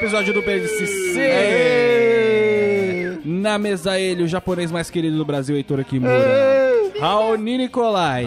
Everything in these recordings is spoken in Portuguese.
episódio do BSC. Na mesa ele, o japonês mais querido do Brasil, Heitor Kimura. Raoni Nicolai.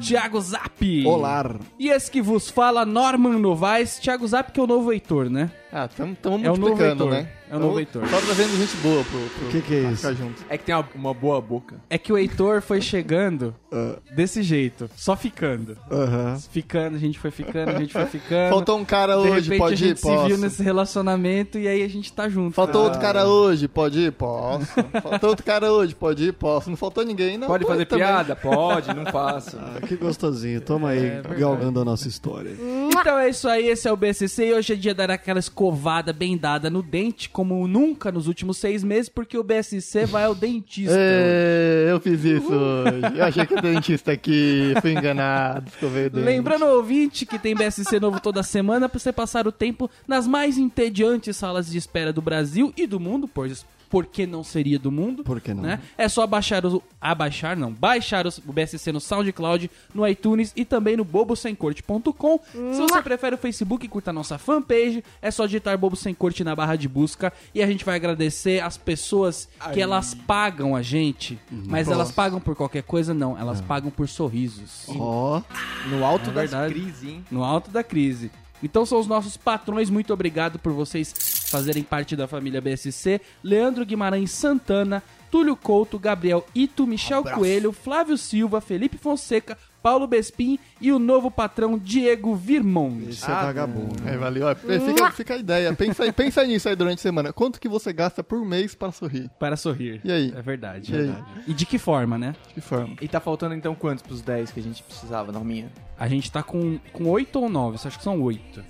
Thiago Zap. Olá. E esse que vos fala, Norman Novaes. Thiago Zap, que é o novo Heitor, né? Ah, tamo, tamo É o novo multiplicando, Heitor. né? É o novo Tamo Heitor. Só trazendo gente boa pro, pro O que que é isso? ficar junto. É que tem uma, uma boa boca. É que o Heitor foi chegando Ah. desse jeito, só ficando. Aham. Ficando, a gente foi ficando, a gente foi ficando. Faltou um cara De hoje, repente pode a gente ir? se viu Posso. nesse relacionamento e aí a gente tá junto. Faltou Ah. outro cara hoje, pode ir? Posso. Faltou outro cara hoje, pode ir? Posso. Não faltou ninguém, não. Pode fazer também. piada? Pode, não faço. Ah, que gostosinho. Toma aí, galgando a nossa história. Então é isso aí, esse é o BSC e hoje é dia dar aquela escovada bem dada no dente, como nunca nos últimos seis meses, porque o BSC vai ao dentista. É, eu fiz isso hoje. Eu achei que o dentista aqui, fui enganado, escovei o dente. Lembrando, ouvinte, que tem BSC novo toda semana pra você passar o tempo nas mais entediantes salas de espera do Brasil e do mundo, pois por que não seria do mundo? Por que não? né? É só baixar o. Abaixar, não. Baixar os- o BSC no SoundCloud, no iTunes e também no bobosemcorte.com. Se você prefere o Facebook, curta a nossa fanpage. É só digitar Bobo Sem Corte na barra de busca. E a gente vai agradecer as pessoas que elas pagam a gente. Mas elas pagam por qualquer coisa? Não. Elas pagam por sorrisos. Ó, No alto É verdade. crises, hein? No alto da crise. Então são os nossos patrões, muito obrigado por vocês fazerem parte da família BSC. Leandro Guimarães Santana, Túlio Couto, Gabriel Ito, Michel Coelho, Flávio Silva, Felipe Fonseca, Paulo Bespin e o novo patrão Diego Virmont. esse é vagabundo. É, valeu. Ó, Fica, fica a ideia. Pensa, pensa nisso aí durante a semana. Quanto que você gasta por mês para sorrir? Para sorrir. E aí? É verdade. E verdade. E de que forma, né? De que forma? E tá faltando então quantos pros 10 que a gente precisava, Norminha? A gente tá com, com 8 ou 9, acho que são 8.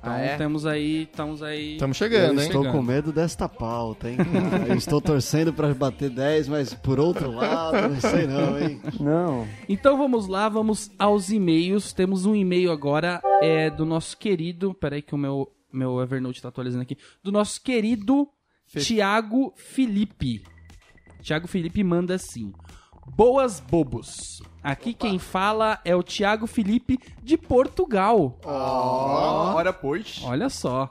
Então Ah, é? temos aí, estamos aí... Estamos Eu chegando, hein? estou Chegando. com medo desta pauta, hein? Ah, Eu estou torcendo pra bater 10, mas por outro lado, não sei não, hein? Não. Então vamos lá, vamos aos e-mails. Temos um e-mail agora é do nosso querido. Peraí que o meu, meu Evernote tá atualizando aqui. Do nosso querido Tiago Felipe. Tiago Felipe manda assim: Boas bobos. Aqui quem fala é o Tiago Felipe de Portugal. Ora, pois. Olha só.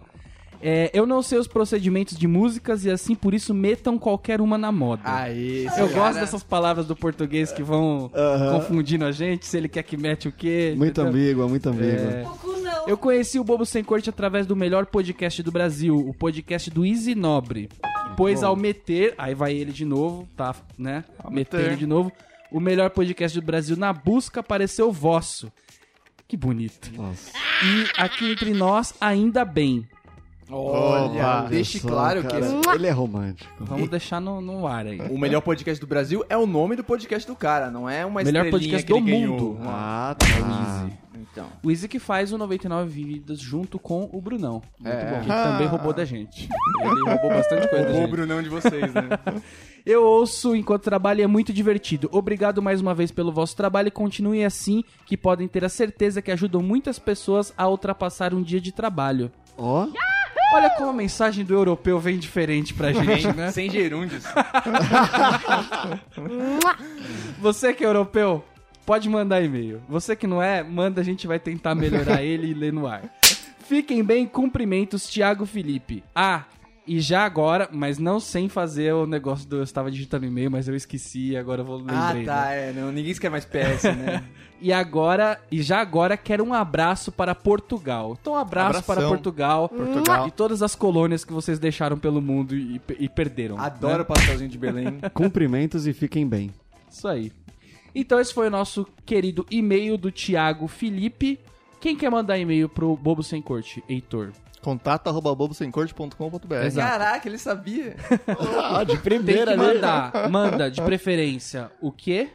É, eu não sei os procedimentos de músicas e assim por isso metam qualquer uma na moda. Aí, Eu gosto dessas palavras do português que vão confundindo a gente, se ele quer que mete o quê. Muito entendeu? ambígua, muito ambígua. É. Eu conheci o Bobo Sem Corte através do melhor podcast do Brasil, o podcast do Easy Nobre. Pois ao meter, aí vai ele de novo, tá, né? meter meter. ele de novo. O melhor podcast do Brasil na busca apareceu o vosso. Que bonito. Nossa. E aqui entre nós, ainda bem. Olha, deixe claro cara, que esse- Ele é romântico. Vamos deixar no, no ar aí. o melhor podcast do Brasil é o nome do podcast do cara, não é uma Melhor estrelinha podcast que ele do ganhou. mundo. Ah, tá. Então. O Easy que faz o 99 Vidas junto com o Brunão. Muito É. bom. Que também roubou da gente. Ele roubou bastante coisa da O gente. Brunão de vocês, né? Eu ouço enquanto trabalho e é muito divertido. Obrigado mais uma vez pelo vosso trabalho e continue assim, que podem ter a certeza que ajudam muitas pessoas a ultrapassar um dia de trabalho. Ó, Olha como a mensagem do europeu vem diferente pra gente, né? Sem gerúndios. Você que é europeu, pode mandar e-mail. Você que não é, manda, a gente vai tentar melhorar ele e ler no ar. Fiquem bem, cumprimentos, Thiago Felipe. Ah, e já agora, mas não sem fazer o negócio do. Eu estava digitando e-mail, mas eu esqueci, agora eu vou ah, lembrei. tá, né? é. Não, ninguém quer mais PS, né? E agora, e já agora, quero um abraço para Portugal. Então, um abraço Abração. para Portugal, Portugal. e todas as colônias que vocês deixaram pelo mundo e, e perderam. Adoro né? o pastelzinho de Belém. cumprimentos e fiquem bem. Isso aí. Então esse foi o nosso querido e-mail do Thiago Felipe. Quem quer mandar e-mail pro Bobo Sem Corte? Heitor. Contato arroba bobosemcorte.com.br. Exato. Caraca, ele sabia. Ah, de Tem primeira, que né? Manda, de preferência, o quê?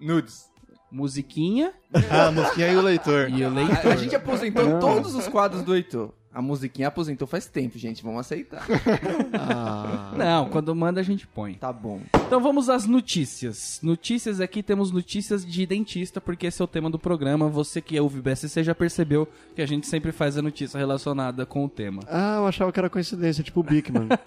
Nudes. Musiquinha Ah, a musiquinha e o leitor. e o A, leitor. a gente aposentou todos os quadros do Heitor. A musiquinha aposentou faz tempo, gente. Vamos aceitar. Ah, Não, quando manda a gente põe. Tá bom. Então vamos às notícias. Notícias aqui, temos notícias de dentista, porque esse é o tema do programa. Você que ouve o BSC já percebeu que a gente sempre faz a notícia relacionada com o tema. ah, eu achava que era coincidência, tipo o Bigman.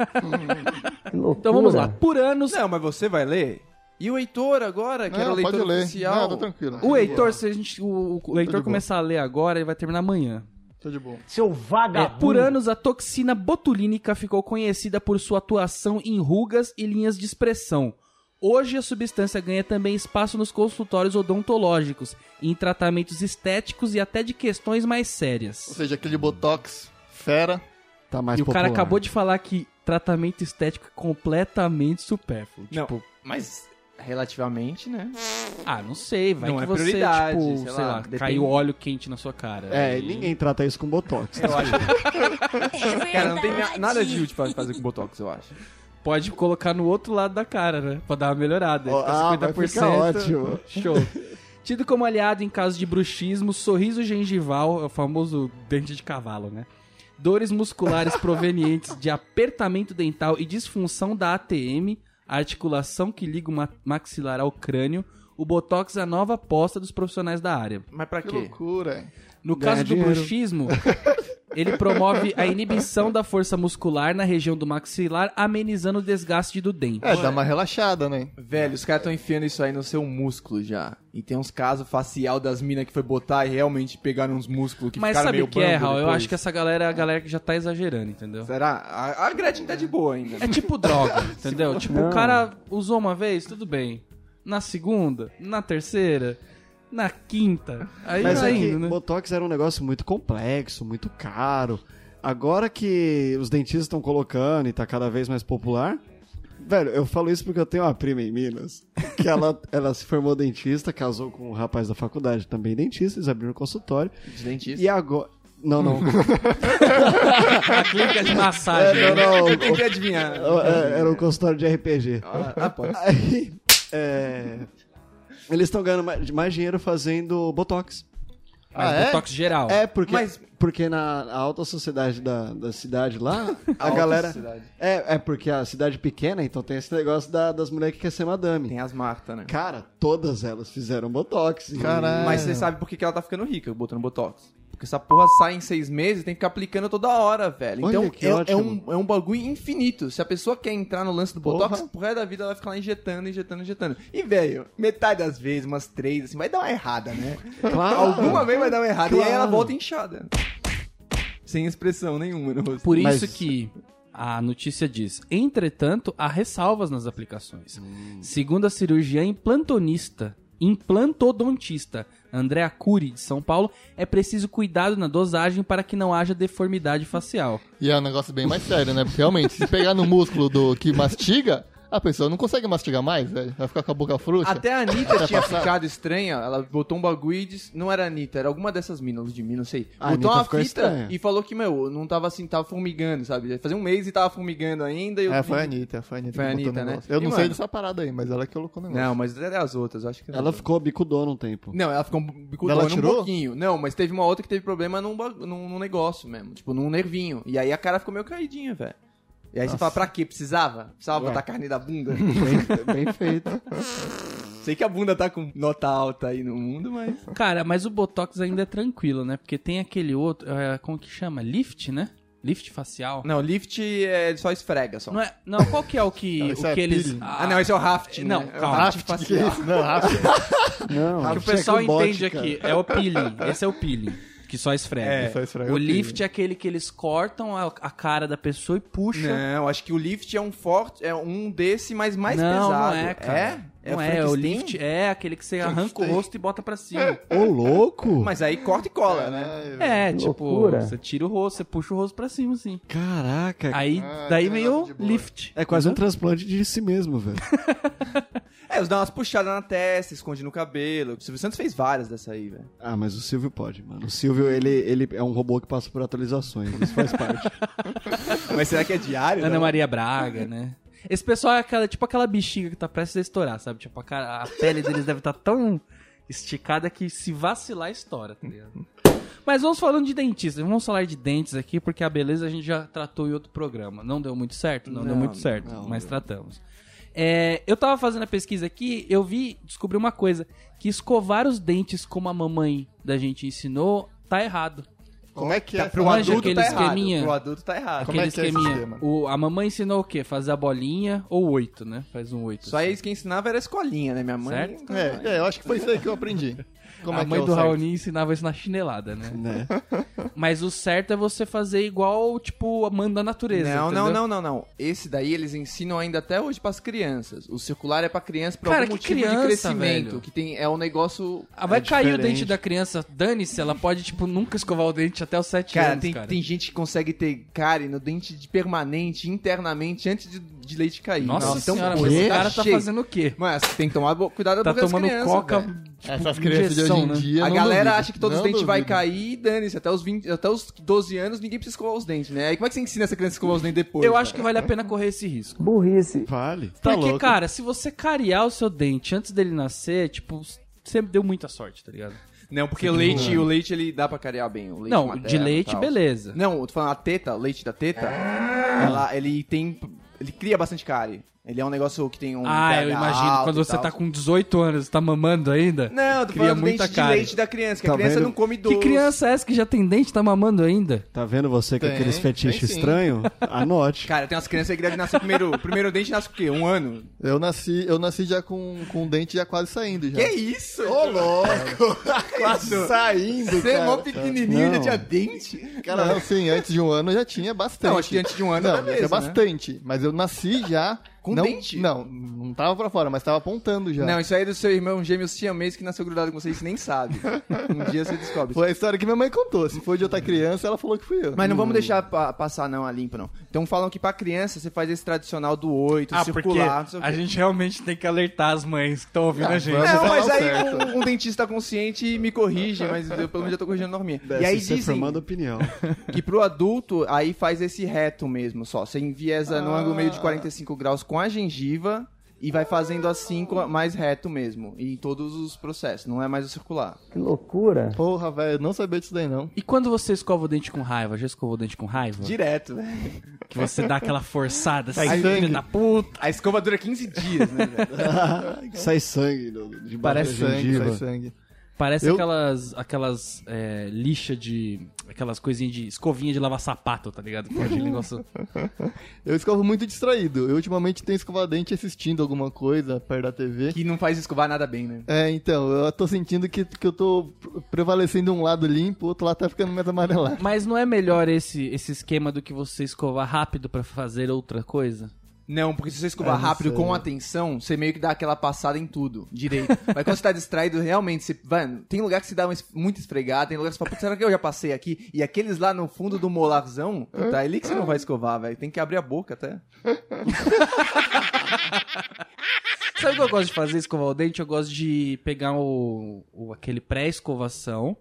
Então vamos lá. Por anos, Não, mas você vai ler? E o Heitor agora, que era o Não, pode leitor ler. oficial? Não, tá tranquilo. o Heitor, se a gente, o, o Heitor boa. começar a ler agora, ele vai terminar amanhã. Tô de boa. Seu É, vagabundo. por anos, a toxina botulínica ficou conhecida por sua atuação em rugas e linhas de expressão. Hoje, a substância ganha também espaço nos consultórios odontológicos, em tratamentos estéticos e até de questões mais Ou sérias. seja, aquele botox fera. Tá mais E o cara popular. acabou de falar que tratamento estético é completamente supérfluo. Não, Tipo, mas relativamente, né? ah, não sei, vai Não que é você, prioridade, tipo, sei sei lá, lá, depende- caiu óleo quente na sua cara. É, E- ninguém trata isso com botox. Eu acho É Cara, não tem nada de útil pra fazer com Botox, eu acho. Pode colocar no outro lado da cara, né? Pra dar uma melhorada. Ó, Fica ah, vai ficar ótimo. Show. Tido como aliado em casos de bruxismo, sorriso gengival, é o famoso dente de cavalo, né? Dores musculares provenientes de apertamento dental e disfunção da ATM, a articulação que liga o ma- maxilar ao crânio, o Botox é a nova aposta dos profissionais da área. Mas pra Que quê? loucura. No caso do dinheiro. bruxismo, ele promove a inibição da força muscular na região do maxilar, amenizando o desgaste do dente. É, dá uma relaxada, né? Velho, os caras estão enfiando isso aí no seu músculo já. E tem uns casos facial das minas que foi botar e realmente pegaram uns músculos que Mas ficaram sabe meio o que é, Raul? Eu acho que essa galera é a galera que já tá exagerando, entendeu? Será? A, a Gretchen tá de boa ainda. É tipo droga, entendeu? Tipo, o cara usou uma vez, tudo bem. Na segunda, na terceira, na quinta. Aí Mas vai é que indo, né? Botox era um negócio muito complexo, muito caro. Agora que os dentistas estão colocando e tá cada vez mais popular. Velho, eu falo isso porque eu tenho uma prima em Minas. Que ela, ela se formou dentista, casou com um rapaz da faculdade também dentista, eles abriram um consultório. De dentista. E agora. Não, não. A clínica de massagem. É, não, não. Eu tentei adivinhar. É, Era um consultório de RPG. Ah, pode. Aí, é, eles estão ganhando mais, mais dinheiro fazendo Botox. Mas Ah, é? Botox geral. É, porque, Mas- porque na alta sociedade da, da cidade lá, a Alta galera. sociedade. É, é porque a cidade é pequena, então tem esse negócio da- das mulheres que querem ser madame. Tem as Marta, né? Cara, todas elas fizeram Botox. e- Caralho. Mas você sabe por que que ela tá ficando rica botando Botox? Porque essa porra sai em seis meses tem que ficar aplicando toda hora, velho. Olha Então que é, é um, é um bagulho infinito. Se a pessoa quer entrar no lance do Botox, Porra. pro resto da vida ela vai ficar lá injetando, injetando, injetando. E, velho, metade das vezes, umas três, assim, vai dar uma errada, né? Claro. Alguma vez vai dar uma errada. E aí ela Claro. volta inchada. Sem expressão nenhuma no rosto. Por Mas- isso que a notícia diz: entretanto, há ressalvas nas aplicações. Segundo a cirurgiã implantonista, implantodontista Andréa Cury, de São Paulo, é preciso cuidado na dosagem para que não haja deformidade facial. E é um negócio bem mais sério, né? Porque realmente, se pegar no músculo do que mastiga, a pessoa não consegue mastigar mais, velho. Vai ficar com a boca frouxa. Até a Anitta tinha passar? ficado estranha. Ela botou um bagulho e disse. Não era a Anitta, era alguma dessas minas de mim, não sei. A botou Anitta uma fita estranha. e falou que, meu, não tava assim, tava formigando, sabe? Fazia um mês e tava formigando ainda. E eu É, foi a Anitta, foi a Anitta Foi a Anitta, né? Eu E, não mano? sei dessa parada aí, mas ela que colocou o negócio. Não, mas até as outras, acho que não. Ela ficou bicudona um tempo. Não, ela ficou Ela bicudona um tirou? pouquinho. Não, mas teve uma outra que teve problema num, num, num negócio mesmo. Tipo, num nervinho. E aí a cara ficou meio caidinha, velho. E aí você fala, pra quê? Precisava? Precisava Ué. botar carne da bunda? Bem, bem feito. Sei que a bunda tá com nota alta aí no mundo, mas... Cara, mas o Botox ainda é tranquilo, né? Porque tem aquele outro, é, como que chama? Lift, né? Lift facial. Não, lift é só esfrega só. Não, é, não qual que é o que, Não, o é que eles... peeling. Ah, não, esse é o raft, Não, né? É o calma. raft Raft, que facial. isso? Não, Raft. Não, que o pessoal entende aqui é o peeling. Esse é o peeling, que só esfrega. É, Só esfrega o lift é aquele que eles cortam a, a cara da pessoa e puxam. Não, acho que o lift é um forte, é um desse, mas mais não, pesado. não é, cara. É? Não é, o Frankenstein? lift é aquele que você arranca o rosto e bota pra cima. Ô, louco! Mas aí corta e cola, né? É, tipo, loucura. você tira o rosto, você puxa o rosto pra cima, assim. Caraca. Aí, Ah, daí meio lift. É quase um transplante de si mesmo, velho. É, eles dão umas puxadas na testa, esconde no cabelo. O Silvio Santos fez várias dessa aí, velho. Ah, mas o Silvio pode, mano. O Silvio, ele, ele é um robô que passa por atualizações. Isso faz parte. Mas será que é diário? Ana não? Maria Braga, né? Esse pessoal é aquela, tipo aquela bexiga que tá prestes a estourar, sabe? Tipo, a, cara- a pele deles deve estar tão esticada que se vacilar, estoura, tá ligado? Mas vamos falando de dentista, vamos falar de dentes aqui, porque a beleza a gente já tratou em outro programa. Não deu muito certo? Não, deu Não, muito certo, não, mas não. tratamos. É, eu tava fazendo a pesquisa aqui, eu vi, descobri uma coisa, que escovar os dentes como a mamãe da gente ensinou, tá errado. Como é que é? Pro Manja adulto aquele tá errado. esqueminha? Pro adulto tá errado. Como é Aquele que é esse esqueminha. esquema? o, a mamãe ensinou o quê? Fazer a bolinha ou oito, né? Faz um oito. Só assim. isso que ensinava era escolinha, né? Minha mãe. Certo? É, é, eu acho que foi isso aí que eu aprendi. Como a é que mãe é do? Raoni ensinava isso na chinelada, né? Né? Mas o certo é você fazer igual, tipo, manda a natureza. Não, não, entendeu? não, não, não. Esse daí eles ensinam ainda até hoje pras crianças. O circular é pra criança por Cara, algum que motivo criança, de crescimento. velho. Que tem, é um negócio. Ah, vai É cair o dente da criança, dane-se, ela pode, tipo, nunca escovar o dente até os 7 Cara, anos, tem, cara. tem gente que consegue ter cárie no dente de permanente, internamente, antes de, de leite cair. Nossa, então, senhora, mas esse o cara tá fazendo o quê? Mas tem que tomar cuidado Tá com as tomando crianças, coca, velho. tipo, Essas crianças de hoje em né? dia. A galera duvido. acha que todos Não os dentes vai duvido. cair e dane-se. Até os, 20, até os 12 anos ninguém precisa escovar os dentes, né? Aí como é que você ensina essa criança a escovar os dentes depois? Eu acho velho? que vale a pena correr esse risco. Vale. Tá Porque, louco. cara, se você cariar o seu dente antes dele nascer, tipo, você deu muita sorte, tá ligado? Não, porque o leite, o leite ele dá pra carear bem. O leite Não, materno de e leite, tal. beleza. Não, eu tô falando a teta, o leite da teta, ela, ele tem. Ele cria bastante cárie. Ele é um negócio que tem um. Ah, eu imagino, quando você tal. tá com 18 anos, tá mamando ainda. Não, eu tô cria falando muita dente de cárie. leite da criança, que Tá a criança vendo? não come Que doce. criança é essa que já tem dente e tá mamando ainda? Tá vendo você com Tem, aqueles fetiches estranhos? Anote. Cara, tem umas crianças aí que devem nascer primeiro. O primeiro dente nasce com o quê? Um ano? Eu nasci, eu nasci já com, com o dente já quase saindo já. Que isso? Ô, louco! Quase saindo, Você é mó cara. pequenininho, já Não. tinha dente? Cara, não, sim, antes de um ano eu já tinha bastante. Não, acho que antes de um ano Não, era já mesmo, tinha né? bastante. Mas eu nasci já... Com não, dente? Não, não tava pra fora, mas tava apontando já. Não, isso aí é do seu irmão gêmeo siamês que nasceu grudado com você, você nem sabe. Um dia você descobre. Foi a história que minha mãe contou. Se foi de outra criança, ela falou que fui eu. Mas não vamos deixar pa- passar não a limpa, não. Então falam que pra criança você faz esse tradicional do 8, Ah, circular, não sei o quê. gente realmente tem que alertar as mães que estão ouvindo Ah, vamos. Não, falar mas aí um, um dentista consciente me corrige, mas eu pelo menos já tô corrigindo a norminha. E aí dizem formando opinião. que pro adulto, aí faz esse reto mesmo só. Você enviesa no ângulo meio de 45 graus com a gengiva e vai fazendo assim com mais reto mesmo. Em todos os processos, não é mais o circular. Porra, velho, não sabia disso daí não. E quando você escova o dente com raiva? Já escovou o dente com raiva? Direto, né? Que você dá aquela forçada assim, Sai filho sangue. da puta. A escova dura 15 dias, né, velho? Sai sangue de Parece Sangue, sai sangue. Parece Eu- aquelas, aquelas é, lixa de... Aquelas coisinhas de... Escovinha de lavar sapato, tá ligado? Aquele negócio... Eu escovo muito distraído. Eu ultimamente tenho escovado dente assistindo alguma coisa perto da TV. Que não faz escovar nada bem, né? É, então, eu tô sentindo que, que eu tô prevalecendo um lado limpo, o outro lado tá ficando mais amarelado. Mas não é melhor esse, esse esquema do que você escovar rápido pra fazer outra coisa? Não, porque se você escovar não rápido sei. com atenção, você meio que dá aquela passada em tudo, direito. Mas quando você tá distraído, realmente, você, vai, tem lugar que você dá es- muito esfregada, tem lugar que você fala, "Putz, será que eu já passei aqui? E aqueles lá no fundo do molarzão, puta, é ali que você não vai escovar, velho. Tem que abrir a boca até. Sabe o que eu gosto de fazer, escovar o dente? Eu gosto de pegar o, o- aquele pré-escovação,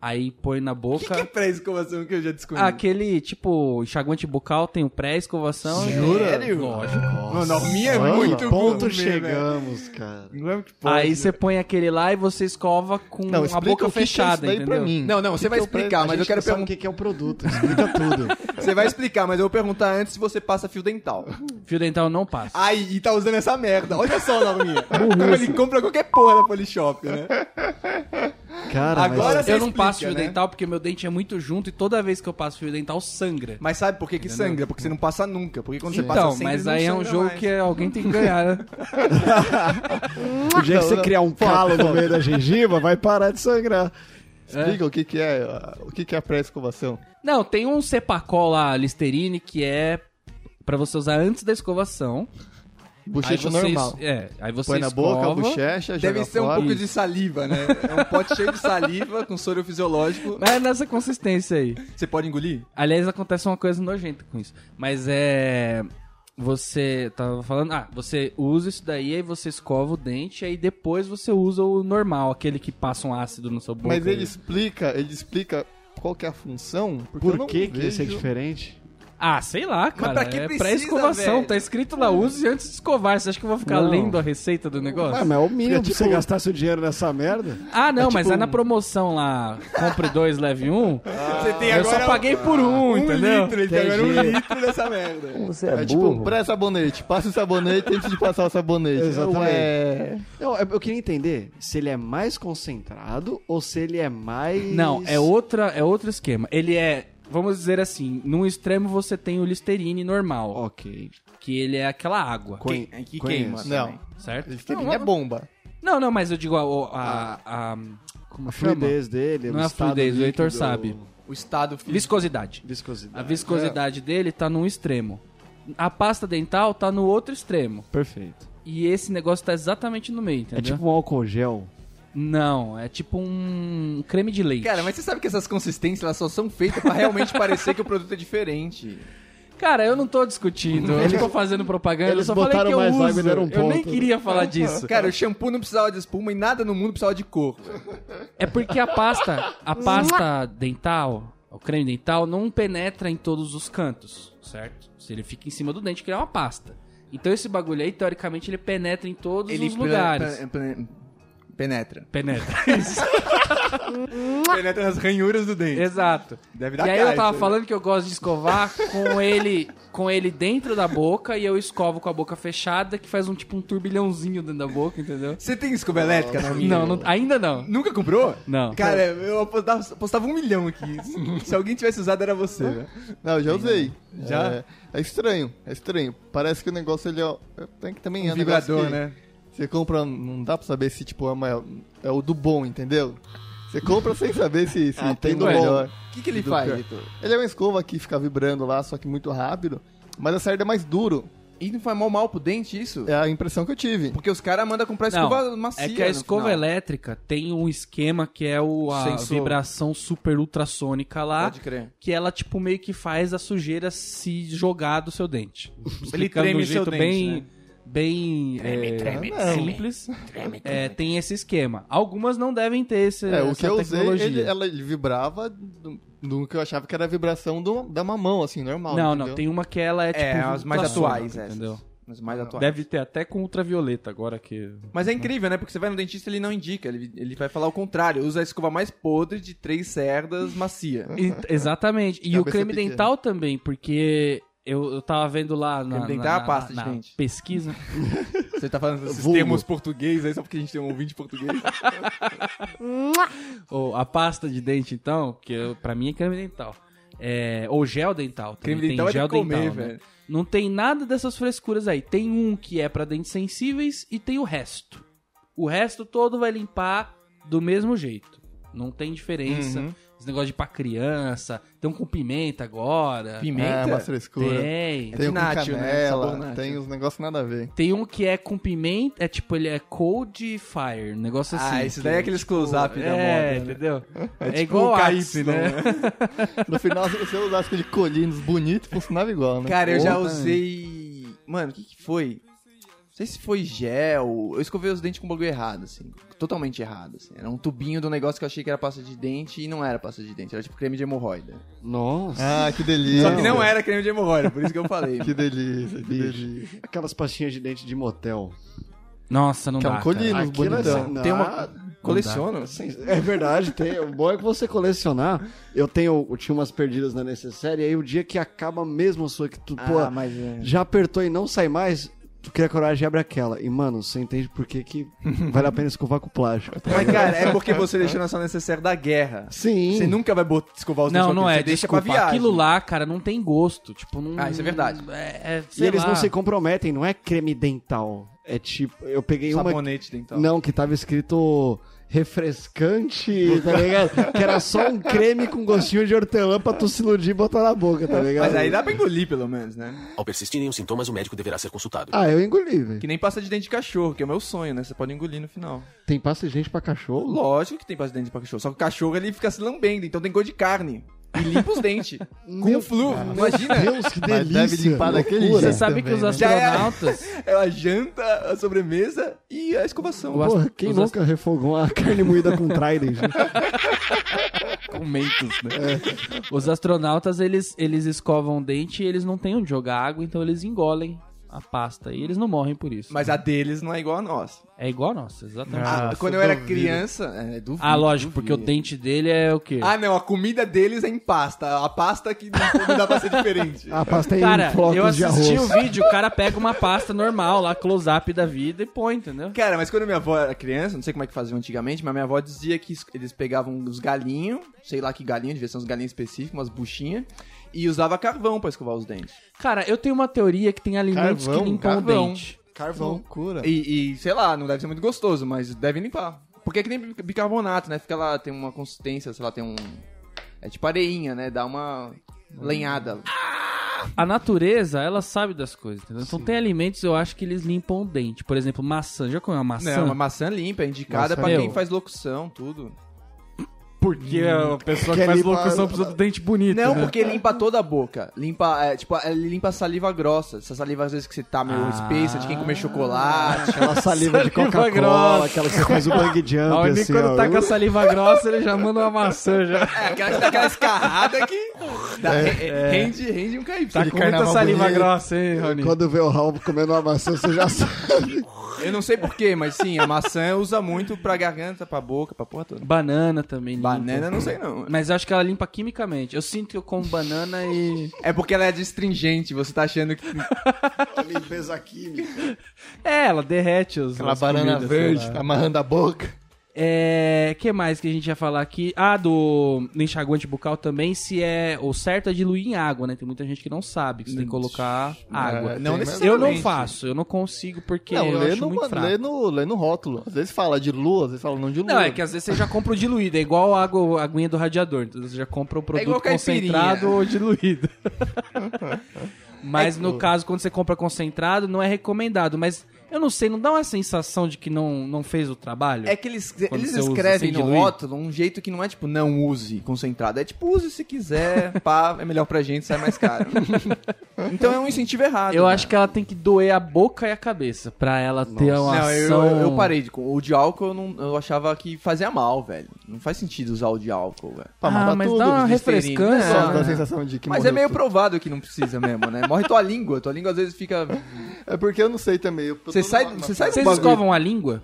aí põe na O que, boca... que é pré-escovação que eu já descobri? Aquele, tipo, enxaguante bucal tem o pré-escovação. Sério? Lógico. Mano, a minha é muito ponto chegamos, cara. Não é que pode, Aí você põe aquele lá e você escova com Não, a boca o que que é fechada, isso daí entendeu? pra mim. Não, não, você Que vai é explicar, mas eu quero não sabe o perguntar. que que é o produto. Explica tudo. Você vai explicar, mas eu vou perguntar antes se você passa fio dental. Fio dental não passa. Ai, e tá usando essa merda. Olha só, Norminha. Como ele compra qualquer porra da Polishop, né? Cara, Agora eu não explica, passo fio né? dental porque meu dente é muito junto e toda vez que eu passo fio dental sangra. Mas sabe por que que sangra? Porque você não passa nunca. Porque quando você passa Então, sempre, mas não aí é um jogo mais. que alguém tem que ganhar, né? o dia que você criar um calo no meio da gengiva, vai parar de sangrar. Explica o que que é, o que que é a pré-escovação. Não, tem um Cepacol lá, Listerine, que é pra você usar antes da escovação. Bochecha normal. É, aí você Põe na boca, escova. bochecha, Deve ser um fora. pouco de saliva, né? É um pote cheio de saliva com soro fisiológico. Mas é nessa consistência aí. Você pode engolir? Aliás, acontece uma coisa nojenta com isso. Mas é. Você tava falando, ah, você usa isso daí, aí você escova o dente, aí depois você usa o normal, aquele que passa um ácido no seu boca. Mas ele aí. explica, ele explica qual que é a função. Porque eu Por não que que esse é vejo- diferente? Ah, sei lá, cara. pra que é precisa, pré-escovação, velho? tá escrito lá, use antes de escovar. Você acha que eu vou ficar Não. lendo a receita do negócio? Ué, mas é o mínimo Fica pra você tipo- gastar seu dinheiro nessa merda. Ah, não, é mas tipo é na um- promoção lá, compre dois, leve um. Você tem eu só paguei por um, entendeu? litro, ele tem agora um litro dessa merda. É, tipo um pré-sabonete. Passa o sabonete antes de passar o sabonete. Exatamente. Ué. Não, eu eu queria entender se ele é mais concentrado ou se ele é mais... Não, é outra, é outro esquema. Ele é, vamos dizer assim, num extremo você tem o Listerine normal, Ok. que ele é aquela água, Que conheço. queima. Não. também. certo? Listerine é bomba. Não, não, mas eu digo a. a, a- como A chama? fluidez dele, Não o é a fluidez, o Heitor líquido, sabe. O estado físico. Viscosidade. A Viscosidade. viscosidade dele tá num extremo. A pasta dental tá no outro extremo. Perfeito. E esse negócio tá exatamente no meio, É entendeu? tipo um álcool gel. Não, é tipo um creme de leite. Cara, mas você sabe que essas consistências elas só são feitas pra realmente parecer que o produto é diferente. Cara, eu não tô discutindo, eu não tô fazendo propaganda, eu Eles só falei botaram que eu mais água uso. e deram um eu nem ponto. queria falar disso. Cara, o shampoo não precisava de espuma e nada no mundo precisava de cor. É porque a pasta, a pasta dental, o creme dental, não penetra em todos os cantos, certo? Se ele fica em cima do dente, que é uma pasta. Então esse bagulho aí, teoricamente, ele penetra em todos os pe- lugares. Pe- Penetra. Penetra. Penetra nas ranhuras do dente. Exato. Deve E dar aí eu tava né? falando que eu gosto de escovar com ele, com ele dentro da boca e eu escovo com a boca fechada, que faz um tipo um turbilhãozinho dentro da boca, entendeu? Você tem escova elétrica na minha? Não, não- ainda não. Nunca comprou? Não. Cara, eu apostava, apostava um milhão aqui. Se- alguém tivesse usado, era você, né? Não, eu já usei. Já? É, é estranho, é estranho. Parece que o negócio ele é. Tem que também é Um um negócio vibrador, que né? Você compra, não dá pra saber se tipo é, uma- é o do bom, entendeu? Você compra sem saber se, se Ah, tem do do bom. melhor. O que, que ele Do faz. Vitor? Ele é uma escova que fica vibrando lá, só que muito rápido. Mas a cerda é mais duro. E não faz mal mal pro dente isso? É a impressão que eu tive. Porque os caras mandam comprar escova macia. é que a escova final. elétrica tem um esquema que é o, a Sensor. vibração super ultrassônica lá, Pode crer. que ela tipo meio que faz a sujeira se jogar do seu dente. Ele treme de um seu jeito dente, bem, né? Bem é, simples. É, tem esse esquema. Algumas não devem ter esse, É, o que eu usei, ele, ela, ele vibrava do, do que eu achava que era a vibração do, da mamão, assim, normal. Não, entendeu? não, tem uma que ela é tipo É, as mais atuais, essas. entendeu? As mais atuais. Deve ter até com ultravioleta agora que Mas é incrível, né? Porque você vai no dentista ele não indica. Ele, ele vai falar o contrário. Usa a escova mais podre de três cerdas macia. E- exatamente. E o creme pequena. dental também, porque eu, eu tava vendo lá na, na- é a pasta na- de na pesquisa. Você tá falando esses Vulgo. termos português aí só porque a gente tem um ouvinte português. ou a pasta de dente, então, que eu, pra mim é creme dental. É, ou gel dental. Creme tem dental é de gel comer, dental, né? velho. Não tem nada dessas frescuras aí. Tem um que é pra dentes sensíveis e tem o resto. O resto todo vai limpar do mesmo jeito. Não tem diferença. Uhum. Esse negócio de ir pra criança. Tem um com pimenta agora. Pimenta? É, uma frescura. Tem. Tem um com nacho, né? canela, nacho. tem uns negócios nada a ver. Tem um que é com pimenta, é tipo, ele é cold fire, um negócio assim. Ah, esse daí é aqueles close-up da é, moda, né? entendeu? É, tipo igual o Axe, né? No final, se você usasse de colinos bonitos, funcionava igual, né? Cara, eu já usei. Mano, o que, que foi? Não sei se foi gel. Eu escovei os dentes com um bagulho errado, assim. Totalmente errado, assim. Era um tubinho do negócio que eu achei que era pasta de dente e não era pasta de dente. Era tipo creme de hemorroida. Nossa. Ah, que delícia. Só que não era creme de hemorroida, por isso que eu falei. Que delícia, que Bicho. delícia. Aquelas pastinhas de dente de motel. Nossa, não Que é dá. um colino cara. Aquilo é bonitão. assim, Tem uma. Coleciono. Sim, É verdade, tem. O bom é que você colecionar. Eu tenho, eu tinha umas perdidas na necessária, e aí o dia que acaba mesmo a sua, que tu, pô, Ah, mas é. já apertou e não sai mais, tu cria coragem e abre aquela. E, mano, você entende por que, que vale a pena escovar com plástico. tá? Mas, cara, é porque você deixou na sua necessaire da guerra. Sim. Você nunca vai botar, escovar os Não, não aquilo, é. Você deixa Desculpa, pra viagem. aquilo lá, cara, não tem gosto. Tipo, não. Ah, isso é verdade. É, é, E eles lá. não se comprometem, não é creme dental. É tipo, eu peguei uma. Sabonete dental. Não, que tava escrito refrescante, tá ligado? que era só um creme com gostinho de hortelã pra tu se iludir e botar na boca, tá ligado? Mas aí dá pra engolir, pelo menos, né? Ao persistirem os sintomas, o médico deverá ser consultado. Ah, eu engoli, velho. Que nem pasta de dente de cachorro, que é o meu sonho, né? Você pode engolir no final. Tem pasta de gente pra cachorro? Lógico que tem pasta de dente pra cachorro. Só que o cachorro ele fica se lambendo, então tem cor de carne. E limpa os dentes. com flu. Imagina. Deus, que Mas delícia. deve limpar daquele loucura. Você jeito. sabe que também, os né? É. astronautas. É a janta, a sobremesa e a escovação. O Porra, quem os nunca refogou uma carne moída com trident? com mentos, né? Os astronautas, eles, eles escovam o dente e eles não têm onde jogar água, então eles engolem a pasta. E eles não morrem por isso. Mas a deles não é igual a nossa. É igual a nossa, exatamente. Ah, Nossa, quando eu era duvido. criança. É, duvido, Ah, lógico, porque o duvido. dente dele é o quê? Ah, não, a comida deles é em pasta. A pasta que não, dá pra ser diferente. A pasta tem Cara, flocos eu de assisti arroz. o vídeo, o cara pega uma pasta normal lá, close-up da vida e põe, entendeu? Cara, mas quando minha avó era criança, não sei como é que faziam antigamente, mas minha avó dizia que eles pegavam os galinhos, sei lá que galinho, devia ser uns galinhos específicos, umas buchinhas, e usava carvão pra escovar os dentes. Cara, eu tenho uma teoria que tem alimentos Carvão, que limpam carvão. o dente. Carvão. Loucura. E, e, sei lá, não deve ser muito gostoso, mas deve limpar. Porque é que nem bicarbonato, né? Fica lá, tem uma consistência, sei lá, tem um. É tipo areinha, né? Dá uma lenhada. A natureza, ela sabe das coisas, entendeu? Então tem alimentos, eu acho que eles limpam o dente. Por exemplo, maçã. Já comeu uma maçã? Não, uma maçã limpa, é indicada Maçã pra quem faz locução, tudo. Porque a pessoa que que faz limpa- locução precisa do dente bonito, Não, né? porque limpa toda a boca. Limpa, é, tipo, ele limpa a saliva grossa. Essa saliva, às vezes, que você tá meio Ah. espessa de quem comer chocolate. Aquela saliva de Saliva Coca-Cola, grossa. aquela que você faz o bang jump, Oni, assim, quando ó. tá com a saliva grossa, ele já manda uma maçã já. É, aquela que dá aquela escarrada que dá- re- rende, rende um KY. Tá de com muita saliva bonito. grossa, hein, Rony? Quando vê o Raul comendo uma maçã, você já sabe. Eu não sei porquê, mas sim, a maçã usa muito pra garganta, pra boca, pra porra toda. Banana também. Banana, não sei não. Mas eu acho que ela limpa quimicamente. Eu sinto que eu como banana e... É porque ela é astringente, você tá achando que... A limpeza química. É, ela derrete os Aquela as banana comidas, verde, lá. amarrando a boca. É, que mais que a gente ia falar aqui? Ah, do, do enxaguante bucal também, se é o certo é diluir em água, né? Tem muita gente que não sabe que você tem que colocar água. É, Não. Eu não faço, eu não consigo porque Não, eu lê acho no, muito fraco. lê, no, lê no rótulo. Às vezes fala de lua, às vezes fala não de lua. Não, é que às vezes você já compra o diluído, é igual a água, a aguinha do radiador. Então você já compra o produto igual caipirinha. concentrado ou diluído. mas no caso, quando você compra concentrado, não é recomendado. Mas eu não sei, não dá uma sensação de que não, não fez o trabalho? É que eles, Quando eles usa escrevem no rótulo um jeito que não é tipo, não use concentrado. É tipo, use se quiser, pá, é melhor pra gente, sai mais caro. então é um incentivo errado. Eu né? acho que ela tem que doer a boca e a cabeça pra ela ter uma Não, eu, ação... eu, eu parei de. O de álcool eu, não, eu achava que fazia mal, velho. Não faz sentido usar o de álcool, velho. Pra Ah, matar mas tudo, dá uma refrescância. Só Não, dá a né? sensação de que Mas é meio tudo. provável que não precisa mesmo, né? Morre tua língua. Tua língua às vezes fica. É porque eu não sei também. eu- eu Você sai, você sai Vocês escovam a língua?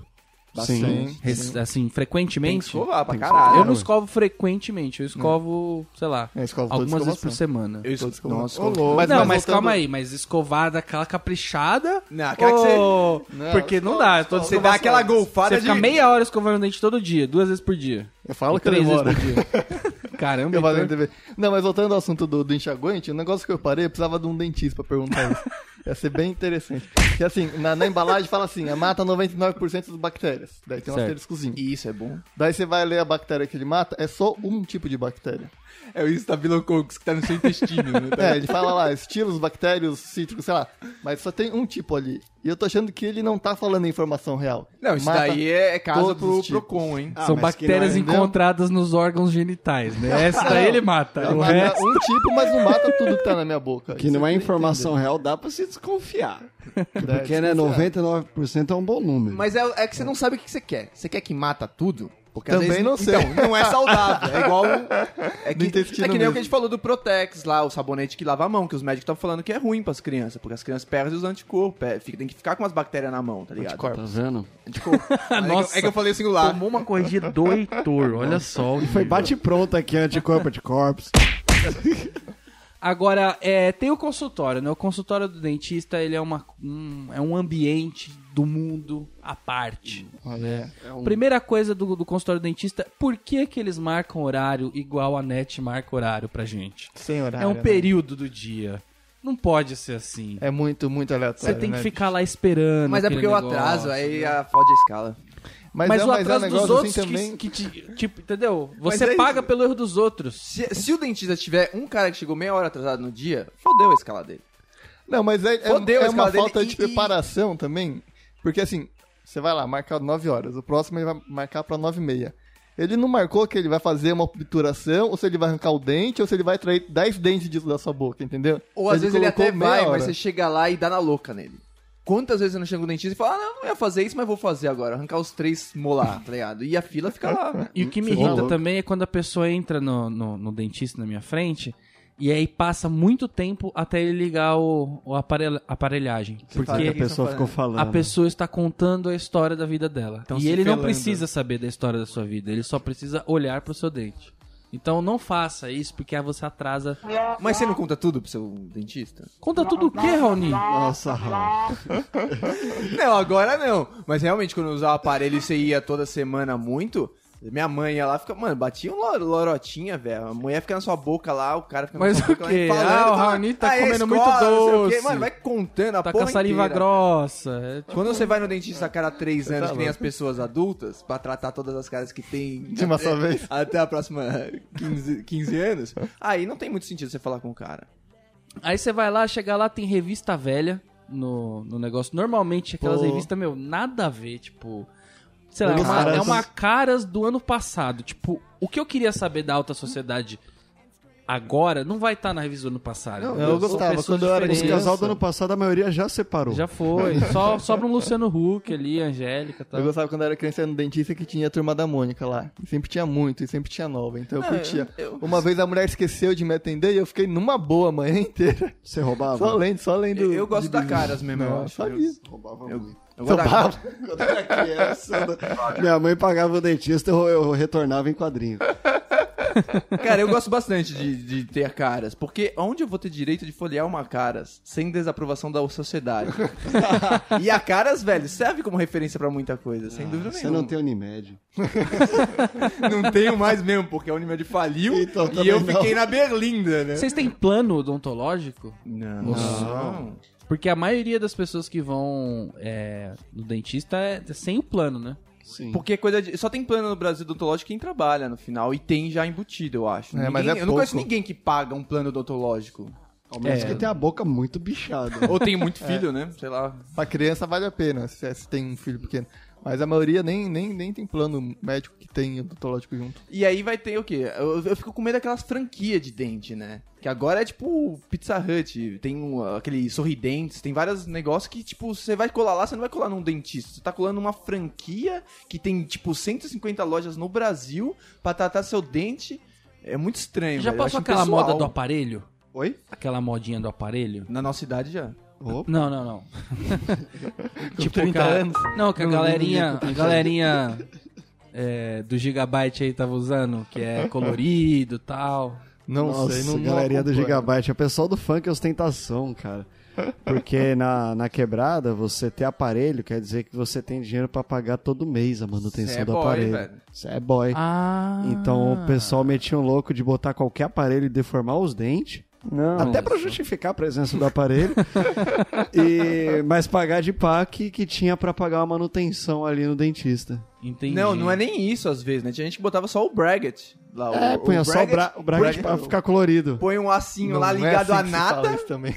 Sim. Res- assim, Tem que frequentemente? escovar pra Tem que caralho. Eu não escovo frequentemente, eu escovo, sei lá, É, escova toda algumas vezes por semana. Eu Todos esco... com- Nossa, escovo. louco. não, mas mas voltando- calma aí, mas escovada aquela caprichada. Não, aquela que você- Não, Porque não escova- dá, escova- Você dá aquela golfada Você fica de... meia hora escovando o dente todo dia, duas vezes por dia. Eu falo que três demora. vezes por dia. Caramba, Eu então- TV. Não, mas voltando ao assunto do, do enxaguante, o negócio que eu parei, eu precisava de um dentista pra perguntar isso. Ia ser bem interessante. Que assim, na, na embalagem fala assim, "Ah, mata 99% das bactérias. Daí tem um Certo. asteriscozinho. Isso, é bom. Daí você vai ler a bactéria que ele mata, é só um tipo de bactéria. É o Staphylococcus que tá no seu intestino, né? É, ele fala lá, estilos, bactérios, cítricos, sei lá. Mas só tem um tipo ali. E eu tô achando que ele não tá falando informação real. Não, isso Mata daí é, casa todos pro. Procon, hein? Ah, São bactérias é- encontradas nos órgãos genitais, né? Essa daí ele mata. Ela O mata resto... um tipo, mas não mata tudo que tá na minha boca. Que Isso não é informação real, dá pra se desconfiar. entender. Porque, né, 99% é um bom número. Mas é, é que você não sabe o que você quer. Você quer que mata tudo? Porque Também vezes, não sei. Então, não é saudável. É igual. É Do que, é que nem o mesmo. que a gente falou do Protex lá, o sabonete que lava a mão, que os médicos estão falando que é ruim pras crianças, porque as crianças perdem os anticorpos. pe- fica- Tem que ficar com as bactérias na mão, tá ligado? Tá vendo? Anticorpo. É que eu- Nossa. É que eu falei o singular. Tomou uma corrigida do Heitor, olha só. o Foi bate pronto aqui, anticorpo, anticorpos. Agora, é, tem o consultório, né? O consultório do dentista, ele é, uma, um, é um ambiente do mundo à parte. Olha, É um... Primeira coisa do, do consultório do dentista, por que que eles marcam horário igual a NET marca horário pra gente? sem horário. é um né? período do dia. Não pode ser assim. É muito, muito aleatório. Você tem que né? ficar lá esperando. Mas é porque o negócio. atraso, aí a fode a escala. Mas, Mas, é, o mas é um atraso dos negócio outros assim que- também. que, te, tipo, entendeu? Você é paga isso. pelo erro dos outros. Se, se o dentista tiver um cara que chegou meia hora atrasado no dia, fodeu a escala dele. Não, mas é, é, Fodeu é uma dele falta e- de e- preparação também. Porque assim, você vai lá, marcar 9 horas. O próximo ele vai marcar pra 9 e meia. Ele não marcou que ele vai fazer uma obturação, ou se ele vai arrancar o dente, ou se ele vai extrair 10 dentes disso da sua boca, entendeu? Ou às vezes ele até vai, hora. mas você chega lá e dá na louca nele. Quantas vezes eu não chego no dentista e falo, ah, não, não ia fazer isso, mas vou fazer agora. Arrancar os três molar, tá ligado? E a fila fica lá. E o que me tá irrita também é quando a pessoa entra no, no, no dentista na minha frente e aí passa muito tempo até ele ligar o, o aparelha- aparelhagem. Porque a pessoa ficou falando. a pessoa está contando a história da vida dela. Tão e ele não precisa saber da história da sua vida, ele só precisa olhar pro seu dente. Então não faça isso porque aí você atrasa. Mas você não conta tudo pro seu dentista? Conta tudo o que, Raoni? Nossa, Raul. Não, agora não. Mas realmente, quando eu usava o aparelho e você ia toda semana muito, Minha mãe, ela fica, mano, batia um lor- lorotinha, velho. A mulher fica na sua boca lá, o cara fica Mas na sua o boca quê? lá, Ah, o fala, Raoni tá "Ah, comendo muito não sei o quê." doce. Mano, vai contando a Tá com porra a saliva inteira. grossa. é tipo- Quando você vai no dentista a cada três anos, tá que nem as pessoas adultas, pra tratar todas as caras que tem De uma só vez. até a próxima 15, 15 anos, aí não tem muito sentido você falar com o cara. Aí você vai lá, chega lá, tem revista velha no, no negócio. Normalmente aquelas Pô. revistas, meu, nada a ver, tipo. Sei lá, é uma, é uma caras do ano passado. Tipo, o que eu queria saber da alta sociedade agora não vai estar na revista do ano passado. Não, entendeu? eu gostava, quando eu era Os casal do ano passado, a maioria já separou. Já foi. Só sobra um Luciano Huck ali, Angélica e tal. Eu gostava quando eu era criança ia no dentista que tinha a turma da Mônica lá. E sempre tinha muito, e sempre tinha nova. Então eu Ah, curtia. eu- Uma vez a mulher esqueceu de me atender e eu fiquei numa boa a manhã inteira. Você roubava? Só lendo, só lendo. Eu, eu gosto de da caras mesmo, eu Não, acho. sabia. Roubava Eu, muito. eu gosto da Roubava. Quando eu era criança, minha mãe pagava o dentista, eu, eu retornava em quadrinho. Cara, eu gosto bastante de, de ter caras, porque onde eu vou ter direito de folhear uma caras sem desaprovação da sociedade? e a caras, velho, serve como referência pra muita coisa, sem dúvida Você nenhuma. não tem Unimed. Não tenho mais mesmo, porque a Unimed faliu Então, e eu também fiquei na Berlinda, né? Vocês têm plano odontológico? Não. Não. Porque a maioria das pessoas que vão é, no dentista é sem o plano, né? Sim. Porque é coisa de... Só tem plano no Brasil odontológico quem trabalha no final e tem já embutido, eu acho. É, mas Ninguém- é eu não conheço pouco. ninguém que paga um plano odontológico. Ao menos É. que tem a boca muito bichada. Ou tem muito filho, né? Sei lá. Pra criança vale a pena, se, se tem um filho pequeno. Mas a maioria nem, nem, nem tem plano médico que tem odontológico junto. E aí vai ter o quê? Eu, eu fico com medo daquelas franquias de dente, né? Que agora é tipo Pizza Hut, tem um, aquele sorridentes, tem vários negócios que, tipo, você vai colar lá, você não vai colar num dentista. Você tá colando numa franquia que tem, tipo, 150 lojas no Brasil pra tratar seu dente. É muito estranho, Já velho. Passou aquela impessoal. moda do aparelho? Oi? Aquela modinha do aparelho? Na nossa idade já. Opa. Não, não, não. tipo, 30 cara- anos. Não, que a Não, galerinha, a galerinha é, do Gigabyte aí tava usando, que é colorido e tal. Não Nossa, sei, não não galeria do acompanho. Gigabyte. O pessoal do funk é ostentação, cara. Porque na, na quebrada, você ter aparelho quer dizer que você tem dinheiro pra pagar todo mês a manutenção Cê é do boy, aparelho. Você é boy. Ah. Então o pessoal metia um louco de botar qualquer aparelho e deformar os dentes. Não. Até pra justificar a presença do aparelho. e, mas pagar de pá que, que tinha pra pagar uma manutenção ali no dentista. Entendi. Não, não é nem isso às vezes, né? Tinha gente que botava só o bracket. Lá, É, o, punha só o, bracket- bra o bracket pra ficar colorido. Põe um Não lá é ligado assim a nada. também.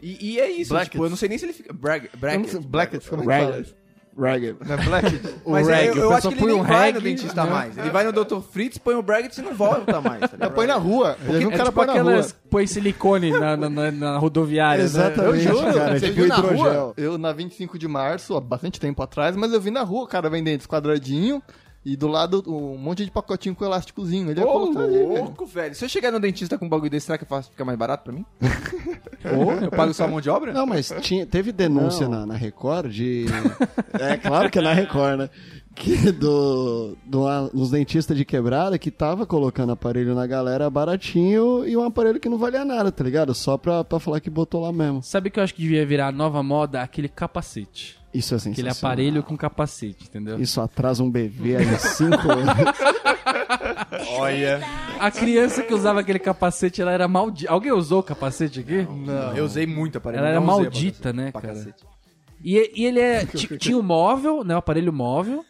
E, e é isso, Brackets. tipo, eu não sei nem se ele fica. Bracket. sei, Blackett, como é que fala isso? Ragged. Não é Blackett? Mas O é, rag, eu, o eu acho pessoal que ele põe nem um vai no dentista né? mais. Ele vai no Dr. Fritz, põe o bracket e não volta mais. Tá Já ligado? põe na rua. Já viu um É cara tipo põe na rua. põe silicone na, na, na- na rodoviária, né? Exatamente. Eu juro, cara, você tipo viu na hidrogel. rua? Eu, na 25 de março, há bastante tempo atrás, mas eu vi na rua o cara vendendo esse quadradinho e do lado um monte de pacotinho com elásticozinho. Ele ia Ô, colocar ali, velho. louco, velho. Se eu chegar no dentista com um bagulho desse, será que eu faço- fica mais barato pra mim? Ou eu pago só a mão de obra? Não, mas tinha, teve denúncia na, na Record de. é claro que é na Record, né? Que do, do uns dentistas de quebrada que tava colocando aparelho na galera baratinho e um aparelho que não valia nada, tá ligado? Só pra, pra falar que botou lá mesmo. Sabe que eu acho que devia virar a nova moda? Aquele capacete. Isso é Aquele sensacional. aparelho com capacete, entendeu? Isso atrasa um bebê aí 5 anos. Olha. A criança que usava aquele capacete, ela era maldita. Alguém usou o capacete aqui? Não, eu usei muito aparelho. Ela era não maldita, né, pra cara? cacete. E, e ele é. ti- Tinha o móvel, né? O aparelho móvel.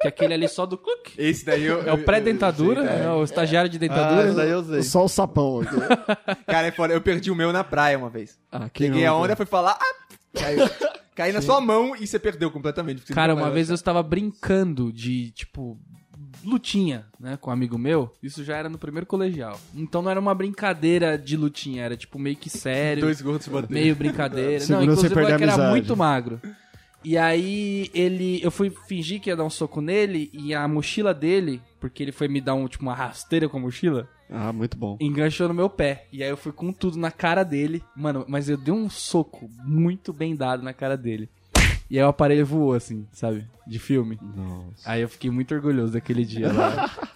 Que é aquele ali só do cluck. Esse daí eu. É o pré-dentadura, né, o estagiário de Ah, dentadura. esse daí eu usei. Só o sapão aqui. Cara, é foda. Eu perdi o meu na praia uma vez. Ah, quem Peguei a nunca? onda, fui falar. Ah, caiu. Cai na sua mão e você perdeu completamente. porque você Cara, uma vez eu estava brincando de, tipo, lutinha, né, com um amigo meu. Isso já era no primeiro colegial. Então não era uma brincadeira de lutinha, era tipo meio que sério. Dois gordos batendo. meio brincadeira. não, Segura você inclusive o a moleque era amizade. muito magro. E aí ele, eu fui fingir que ia dar um soco nele e a mochila dele, porque ele foi me dar um tipo uma rasteira com a mochila, Ah, muito bom. enganchou no meu pé. E aí eu fui com tudo na cara dele. Mano, mas eu dei um soco muito bem dado na cara dele. E aí o aparelho voou assim, sabe? De filme. Nossa. Aí eu fiquei muito orgulhoso daquele dia lá.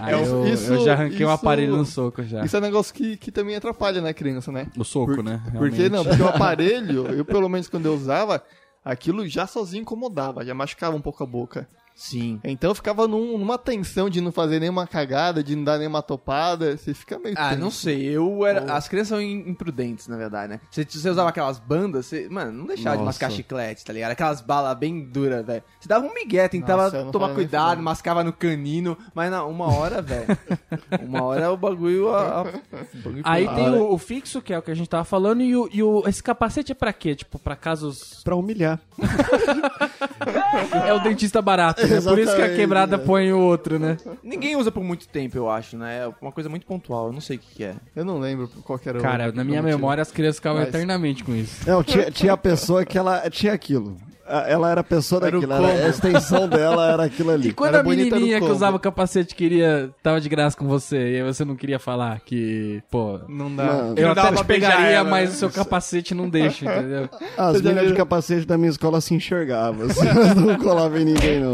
Aí É, eu, isso- eu já arranquei um isso- aparelho no soco já. Isso é um negócio que, que também atrapalha, né, criança, né? O soco, Por- né? Porque Realmente. não, porque o aparelho, eu pelo menos quando eu usava, aquilo já sozinho incomodava, já machucava um pouco a boca. Sim. Então eu ficava num- numa tensão de não fazer nenhuma cagada, de não dar nenhuma topada. Você fica meio Ah, tenso. não sei. Eu era. As crianças são im- imprudentes, na verdade, né? Você, você usava aquelas bandas, você, mano, não deixava de Nossa. mascar chiclete, tá ligado? Aquelas balas bem duras, velho. Você dava um migué, tentava Nossa, tomar cuidado, mascava no canino, mas na uma hora, velho. uma hora o bagulho. A, a- o bagulho Aí tem o, o fixo, que é o que a gente tava falando, e, o, e o- esse capacete é pra quê? Tipo, pra casos. Pra humilhar. É o dentista barato, né? Por isso que a Exatamente, quebrada é. põe o outro, né? Ninguém usa por muito tempo, eu acho, né? É uma coisa muito pontual. Eu não sei o que, que é. Eu não lembro qual que era o- Cara, na minha o memória as crianças ficavam Mas- eternamente com isso. Não, tinha, tinha a pessoa que ela tinha aquilo. Ela era a pessoa Era daquilo. Era, a extensão dela era aquilo ali. E quando Era a menininha que usava o capacete queria. tava de graça com você, e aí você não queria falar que, pô. Não dá. Não. Eu Não dava até te pegaria, ela, mas né? o seu capacete não deixa, entendeu? As já meninas de capacete da minha escola se enxergavam. assim, mas não colava em ninguém, não.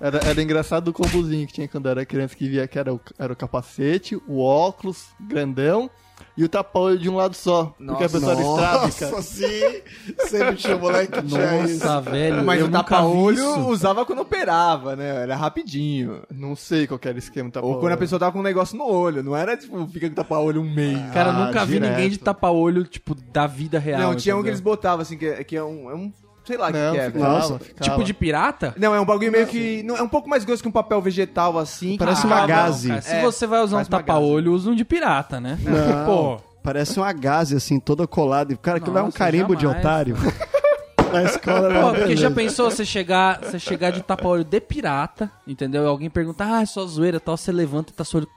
Era, era engraçado o combozinho que tinha quando eu era criança, que via que era o, era o capacete, o óculos grandão e o tapa-olho de um lado só. porque a pessoa era estrábica. Nossa, sim! Sempre tinha um moleque que tinha isso. Nossa, velho. Mas eu o vi tapa-olho usava quando operava, né? Era rapidinho. Não sei qual que era o esquema do tapa Ou quando a pessoa tava com um negócio no olho. Não era tipo, fica com tapa-olho um mês. Cara, eu Ah, nunca vi direto. ninguém de tapa-olho, tipo, da vida real. não, tinha um que entendeu? eles botavam assim, que é, que é um. É um sei lá o que, que é, ficava. Nossa, ficava. Tipo de pirata? Não, é um bagulho meio que. Não, é um pouco mais grosso que um papel vegetal assim. Parece uma gaze. Cara, se É, você vai usar um tapa-olho, usa um de pirata, né? Não. Pô, Parece uma gaze, assim, toda colada. E, Cara, aquilo é um carimbo de jamais. otário. Na escola Pô, porque já pensou você chegar, você chegar de tapa-olho de pirata, entendeu? E alguém perguntar, ah, é só zoeira e tal, você levanta e tá seu olho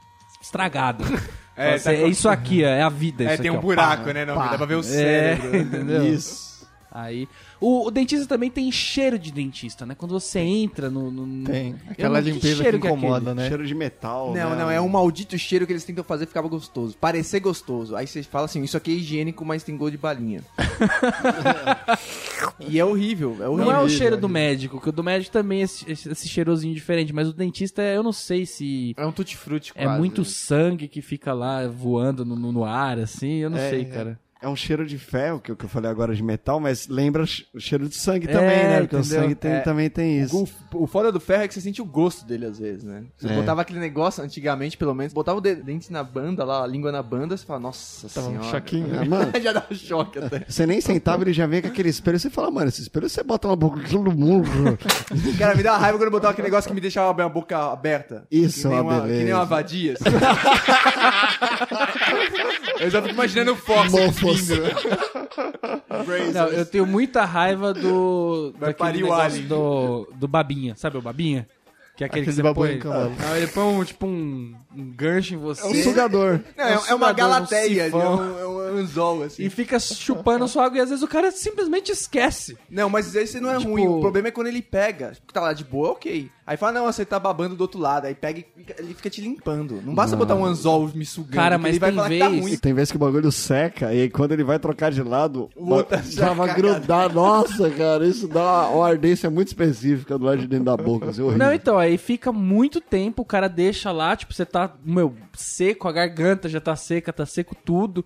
estragado. É, É, tá é isso aqui, ó, é a vida. É, isso tem aqui, um ó, buraco, pá. né? Não, pá. dá pra ver o É, cérebro. entendeu? Isso. Aí, o, o dentista também tem cheiro de dentista, né? Quando você entra no... no- Tem. Aquela limpeza que cheiro que é incomoda, né? Cheiro de metal. Não, né? não, é um maldito cheiro que eles tentam fazer ficava gostoso. Parecer gostoso. Aí você fala assim, isso aqui é higiênico, mas tem gosto de balinha. e é horrível, é horrível. Não é o cheiro do horrível. médico, que o do médico também é esse, esse, esse cheirosinho diferente, mas o dentista, eu não sei se É um tutti-frutti é quase, muito né? sangue que fica lá voando no, no- no ar, assim, eu não É, sei, é. cara. É um cheiro de ferro, que, eu- que eu falei agora de metal, mas lembra o cheiro de sangue É, também, né? Porque o entendeu? sangue tem- É. também tem isso. O, o foda do ferro é que você sente o gosto dele às vezes, né? Você É. botava aquele negócio, antigamente pelo menos, botava o de- dente na banda lá, a língua na banda, você fala, nossa Tava um senhora. choquinho. Ah, mano, Já dá um choque até. você nem sentava, ele já vem com aquele espelho. Você fala, mano, esse espelho você bota na boca de todo mundo. Cara, me dá uma raiva quando eu botava aquele negócio que me deixava a boca aberta. Isso que nem é uma uma, Que nem beleza. uma vadia. assim. eu já fico imaginando o Fox. Não, eu tenho muita raiva do. Vai daquele parir o negócio alien. do, do babinha, sabe o babinha? Que é aquele Aquele que você põe. Não, ele põe um, tipo um, um gancho em você. É um sugador. Não, É um é, é uma um galateia, é sifão. um, é um anzol, assim. E fica chupando sua água e às vezes o cara simplesmente esquece. Não, mas esse não é Tipo- ruim. O problema é quando ele pega. Tá lá de boa, ok. Aí fala, não, você tá babando do outro lado. Aí pega e fica- ele fica te limpando. Não basta botar um anzol me sugando. Cara, mas ele vai tem falar que tá vez- ruim. Tem vezes que o bagulho seca e aí quando ele vai trocar de lado, O outro já tava cagado. grudado. Nossa, cara, isso dá uma ardência muito específica do lado de dentro da boca. É horrível. Não, então, aí fica muito tempo, o cara deixa lá, tipo, você tá, meu, seco, a garganta já tá seca, tá seco tudo.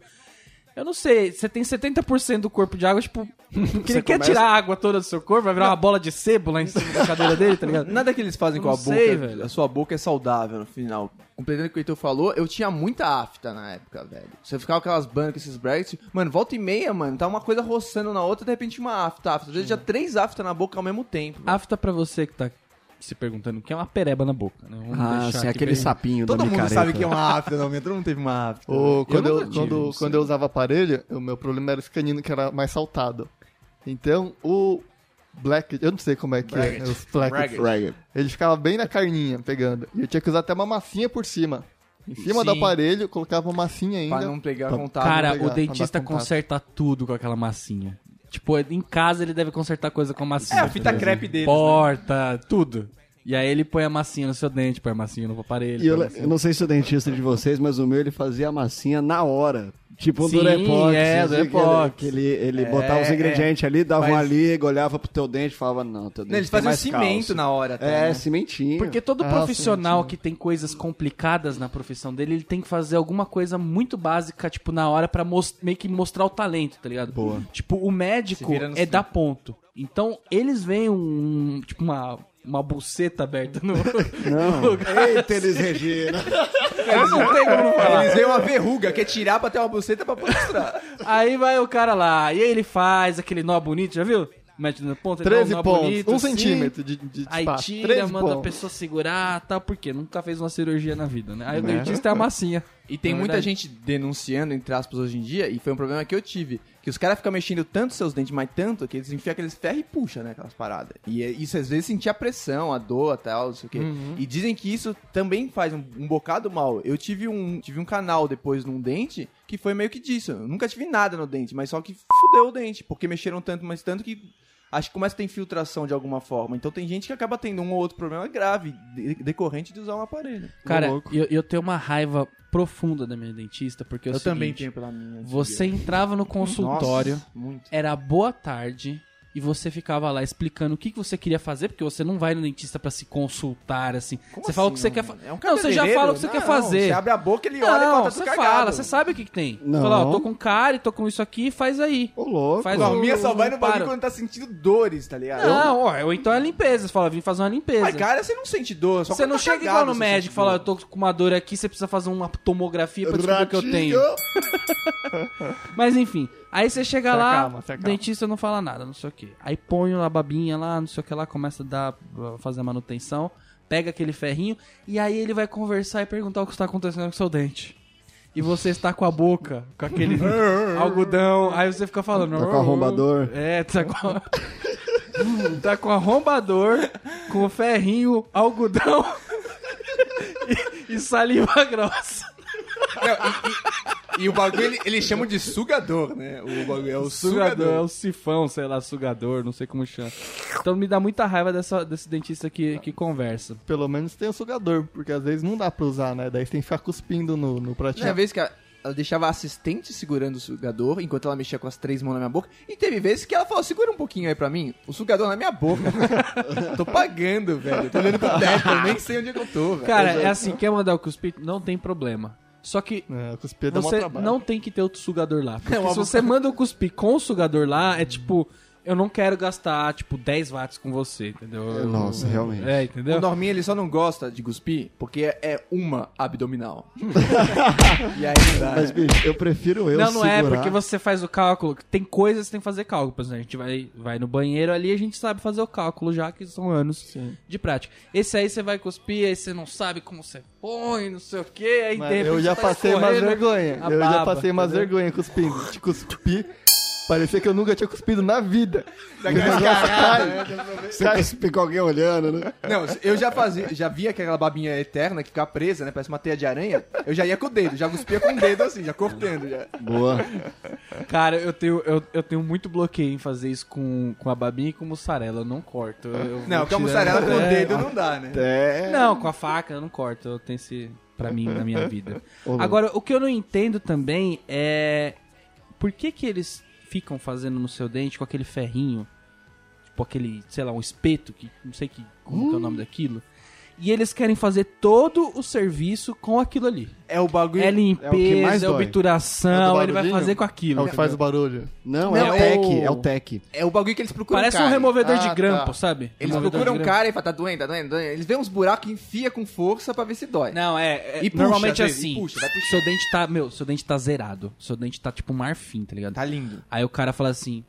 Eu não sei, você tem 70% do corpo de água, tipo, que ele quer começa- tirar a água toda do seu corpo, vai virar uma bola de sebo lá em cima da cadeira dele, tá ligado? Nada que eles fazem com a não boca, sei, velho. a sua boca é saudável no final. Completando o que o Heitor falou, eu tinha muita afta na época, velho. Você ficava com aquelas bandas, com esses brackets, mano, volta e meia, mano, tá uma coisa roçando na outra, de repente uma afta, afta. Às vezes já três afta na boca ao mesmo tempo. velho. Afta pra você que tá se perguntando o que é uma pereba na boca, né? Vamos Ah, sim, aquele bem- sapinho Todo da mundo micareta. sabe que é uma afta, não, todo mundo teve uma afta. O, quando, eu, tive, quando, quando eu usava aparelho, o meu problema era esse canino que era mais saltado. Então, o Black, eu não sei como é que Bracket. é, os Black, Bracket. Ele ficava bem na carninha pegando. E eu tinha que usar até uma massinha por cima. Em cima do Sim. aparelho, colocava uma massinha ainda. Pra não pegar Pra- contato. Cara, pegar, o dentista conserta tudo com aquela massinha. Tipo, em casa ele deve consertar coisa com massinha. É a fita crepe deles, né? Porta, tudo. E aí ele põe a massinha no seu dente, põe a massinha no aparelho. E eu, a eu não sei se o dentista de vocês, mas o meu ele fazia a massinha na hora. Tipo um Sim, Durepox. é, assim, Durepox. Que ele, ele, É, botava os é. ingredientes ali, dava Mas- uma liga, olhava pro teu dente e falava, não, teu dente Não, eles faziam mais cimento cálcio. na hora até, É, né? cimentinho. Porque todo Ah, profissional que tem coisas complicadas na profissão dele, ele tem que fazer alguma coisa muito básica, tipo, na hora pra meio que mostrar o talento, tá ligado? Boa. Tipo, o médico é dar ponto. Então, eles veem um, tipo, uma uma buceta aberta no. Não. Eita, Elis Regina. não tem como não falar. Eles veem uma verruga, quer tirar pra ter uma buceta pra mostrar. Aí vai o cara lá, e aí ele faz aquele nó bonito, já viu? Mete no ponto, ele dá 13 nó pontos, bonito, um assim. centímetro de, de Aí espaço. tira, 13 manda a pontos. pessoa segurar tal, porque nunca fez uma cirurgia na vida, né? Aí o Né? dentista é a massinha. E tem Na muita verdade. gente denunciando, entre aspas, hoje em dia, e foi um problema que eu tive. Que os caras ficam mexendo tanto seus dentes, mas tanto, que eles enfiam aqueles ferros e puxam, né, aquelas paradas. E é- isso às vezes sentir a pressão, a dor, tal, não sei o quê. E dizem que isso também faz um, um bocado mal. Eu tive um, tive um canal depois num dente que foi meio que disso. Eu nunca tive nada no dente, mas só que fudeu o dente, porque mexeram tanto, mas tanto que acho que começa a ter infiltração de alguma forma. Então tem gente que acaba tendo um ou outro problema grave de- decorrente de usar um aparelho. Cara, eu, eu tenho uma raiva profunda da minha dentista, porque é o Eu também seguinte, tenho pela minha. Você entrava no consultório, Nossa, muito. era boa tarde, e você ficava lá explicando o que, que você queria fazer, porque você não vai no dentista pra se consultar, assim. você fala o que você quer fazer. É um não, você já fala o que você Não, quer fazer. Você abre a boca, ele olha e Não, conta você fala, você sabe o que, que tem. Não. Fala, ó, tô com cárie, tô com isso aqui, faz aí. Ô, louco. Faz Não, o- a minha só vai no bagulho para. quando tá sentindo dores, tá ligado? Não, ó, ou então é limpeza. Você fala, vim fazer uma limpeza. Mas, cara, você não sente dor. Só você não tá chega cagado igual no médico e fala, eu tô com uma dor aqui, você precisa fazer uma tomografia pra descobrir o que eu tenho. Mas enfim, aí você chega Se lá, acalma, acalma. dentista não fala nada, não sei o que. Aí põe a babinha lá, não sei o que lá, começa a dar, fazer a manutenção, pega aquele ferrinho e aí ele vai conversar e perguntar o que está acontecendo com o seu dente. E você está com a boca, com aquele algodão, aí você fica falando... Tá com arrombador. É, tá com... tá com arrombador, com o ferrinho, algodão e, e saliva grossa. E o bagulho, ele, eles chamam de sugador, né? O bagulho é o Sugador, é sugador. o sifão, sei lá, sugador, não sei como chama. Então me dá muita raiva dessa, desse dentista que, que conversa. Pelo menos tem o sugador, porque às vezes não dá pra usar, né? Daí você tem que ficar cuspindo no, no pratinho. Tinha vez que ela, ela deixava a assistente segurando o sugador enquanto ela mexia com as três mãos na minha boca. E teve vezes que ela falou: segura um pouquinho aí pra mim, o sugador na minha boca. tô pagando, velho. Tô olhando pro teto, eu nem sei onde é que eu tô, velho. Cara, é assim, quer mandar o cuspir? Não tem problema. Só que É, você não tem que ter outro sugador lá. Porque É se você manda o cuspir com o sugador lá, é tipo, eu não quero gastar, tipo, 10 watts com você, entendeu? Eu- Nossa, realmente. É, O entendeu? Norminha ele só não gosta de cuspir porque é, é uma abdominal. e aí não dá. Mas, né? bicho, eu prefiro eu não, não é, segurar. porque você faz o cálculo. Tem coisas que você tem que fazer cálculo. Por exemplo, a gente vai, vai no banheiro ali a gente sabe fazer o cálculo já que são anos de prática. Esse aí você vai cuspir, aí você não sabe como você põe, não sei o que, aí Mas de repente eu já tá passei umas escorrendo vergonha. Eu já baba, passei umas entendeu? vergonha cuspindo. De cuspir. Parecia que eu nunca tinha cuspido na vida. Daquela cagada, né? Você cuspir com alguém olhando, né? Não, eu já fazia, já via aquela babinha eterna que fica presa, né? Parece uma teia de aranha. Eu já ia com o dedo, já cuspia com o dedo assim, já cortando já. Boa. Cara, eu tenho, eu, eu tenho muito bloqueio em fazer isso com, com a babinha e com mussarela. Eu não corto. eu- Não, com a mussarela com o É. dedo não dá, né? É. Não, com a faca eu não corto. Eu tenho esse pra mim na minha vida. Agora, o que eu não entendo também é por que que eles ficam fazendo no seu dente com aquele ferrinho, tipo aquele, sei lá, um espeto que não sei que como que é o nome daquilo. E eles querem fazer todo o serviço com aquilo ali. É o bagulho. É mais limpeza, é dói. obturação, É ele vai fazer com É aquilo. o que faz o barulho. Não, Não, é o é tech, é o tech. É o bagulho que eles procuram Parece um removedor Ah, de tá. grampo, sabe? Eles Removedor procuram um cara e falam, tá doendo, tá doendo, tá doendo. Eles vêem uns buracos e enfia com força pra ver se dói. Não, é. é- E puxa, normalmente é assim. e puxa, vai puxando. seu dente tá. Meu, seu dente tá zerado. Seu dente tá tipo marfim, tá ligado? Tá lindo. Aí o cara fala assim: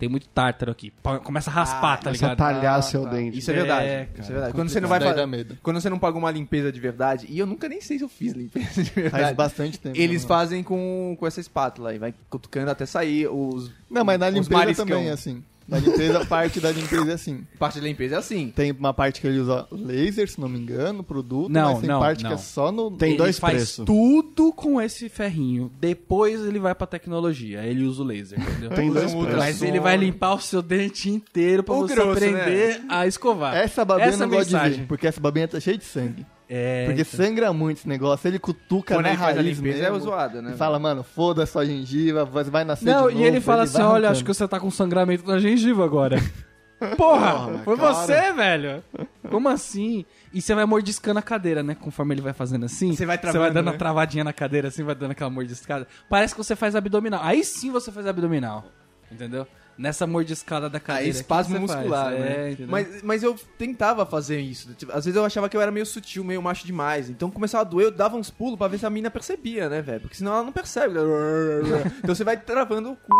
tem muito tártaro aqui. Começa a raspar, tá Começa a ligado? talhar Ah, seu tá. dente. Isso é verdade. É, isso cara, é verdade. Quando você não vai fazer. Quando você não paga uma limpeza de verdade, e eu nunca nem sei se eu fiz limpeza de Faz verdade. bastante tempo. Eles né? fazem com, com essa espátula e vai cutucando até sair os. Não, mas na limpeza também é assim. Na limpeza, a parte da limpeza é assim. Parte da limpeza é assim. Tem uma parte que ele usa laser, se não me engano, produto, Não, mas tem não, parte não. que é só no... Tem Ele dois faz preços. tudo com esse ferrinho. Depois ele vai pra tecnologia. Aí ele usa o laser, entendeu? Tem dois preços. Mas ele vai limpar o seu dente inteiro pra O você grosso, aprender a escovar. Essa babinha Essa não gosto de mensagem. ver, porque essa babinha tá cheia de sangue. É. Porque sangra muito esse negócio, ele cutuca Quando na ele faz a raiz limpeza mesmo, é zoada, né? E fala, mano, foda sua gengiva, vai nascer Não, de novo. e ele fala assim: vai olha, arrancando. acho que você tá com sangramento na gengiva agora. Porra, Porra, foi cara. você, velho. Como assim? E você vai mordiscando a cadeira, né? Conforme ele vai fazendo assim. Você vai Você vai dando né? a travadinha na cadeira, assim, vai dando aquela mordiscada. Parece que você faz abdominal. Aí sim você faz abdominal. Entendeu? Nessa mordiscada da cadeira. Espasmo faz? muscular, É, né? entendeu? mas, mas eu tentava fazer isso. Tipo, Às vezes eu achava que eu era meio sutil, meio macho demais. Então começava a doer, eu dava uns pulos pra ver se a mina percebia, né, velho? Porque senão ela não percebe. Então você vai travando o cu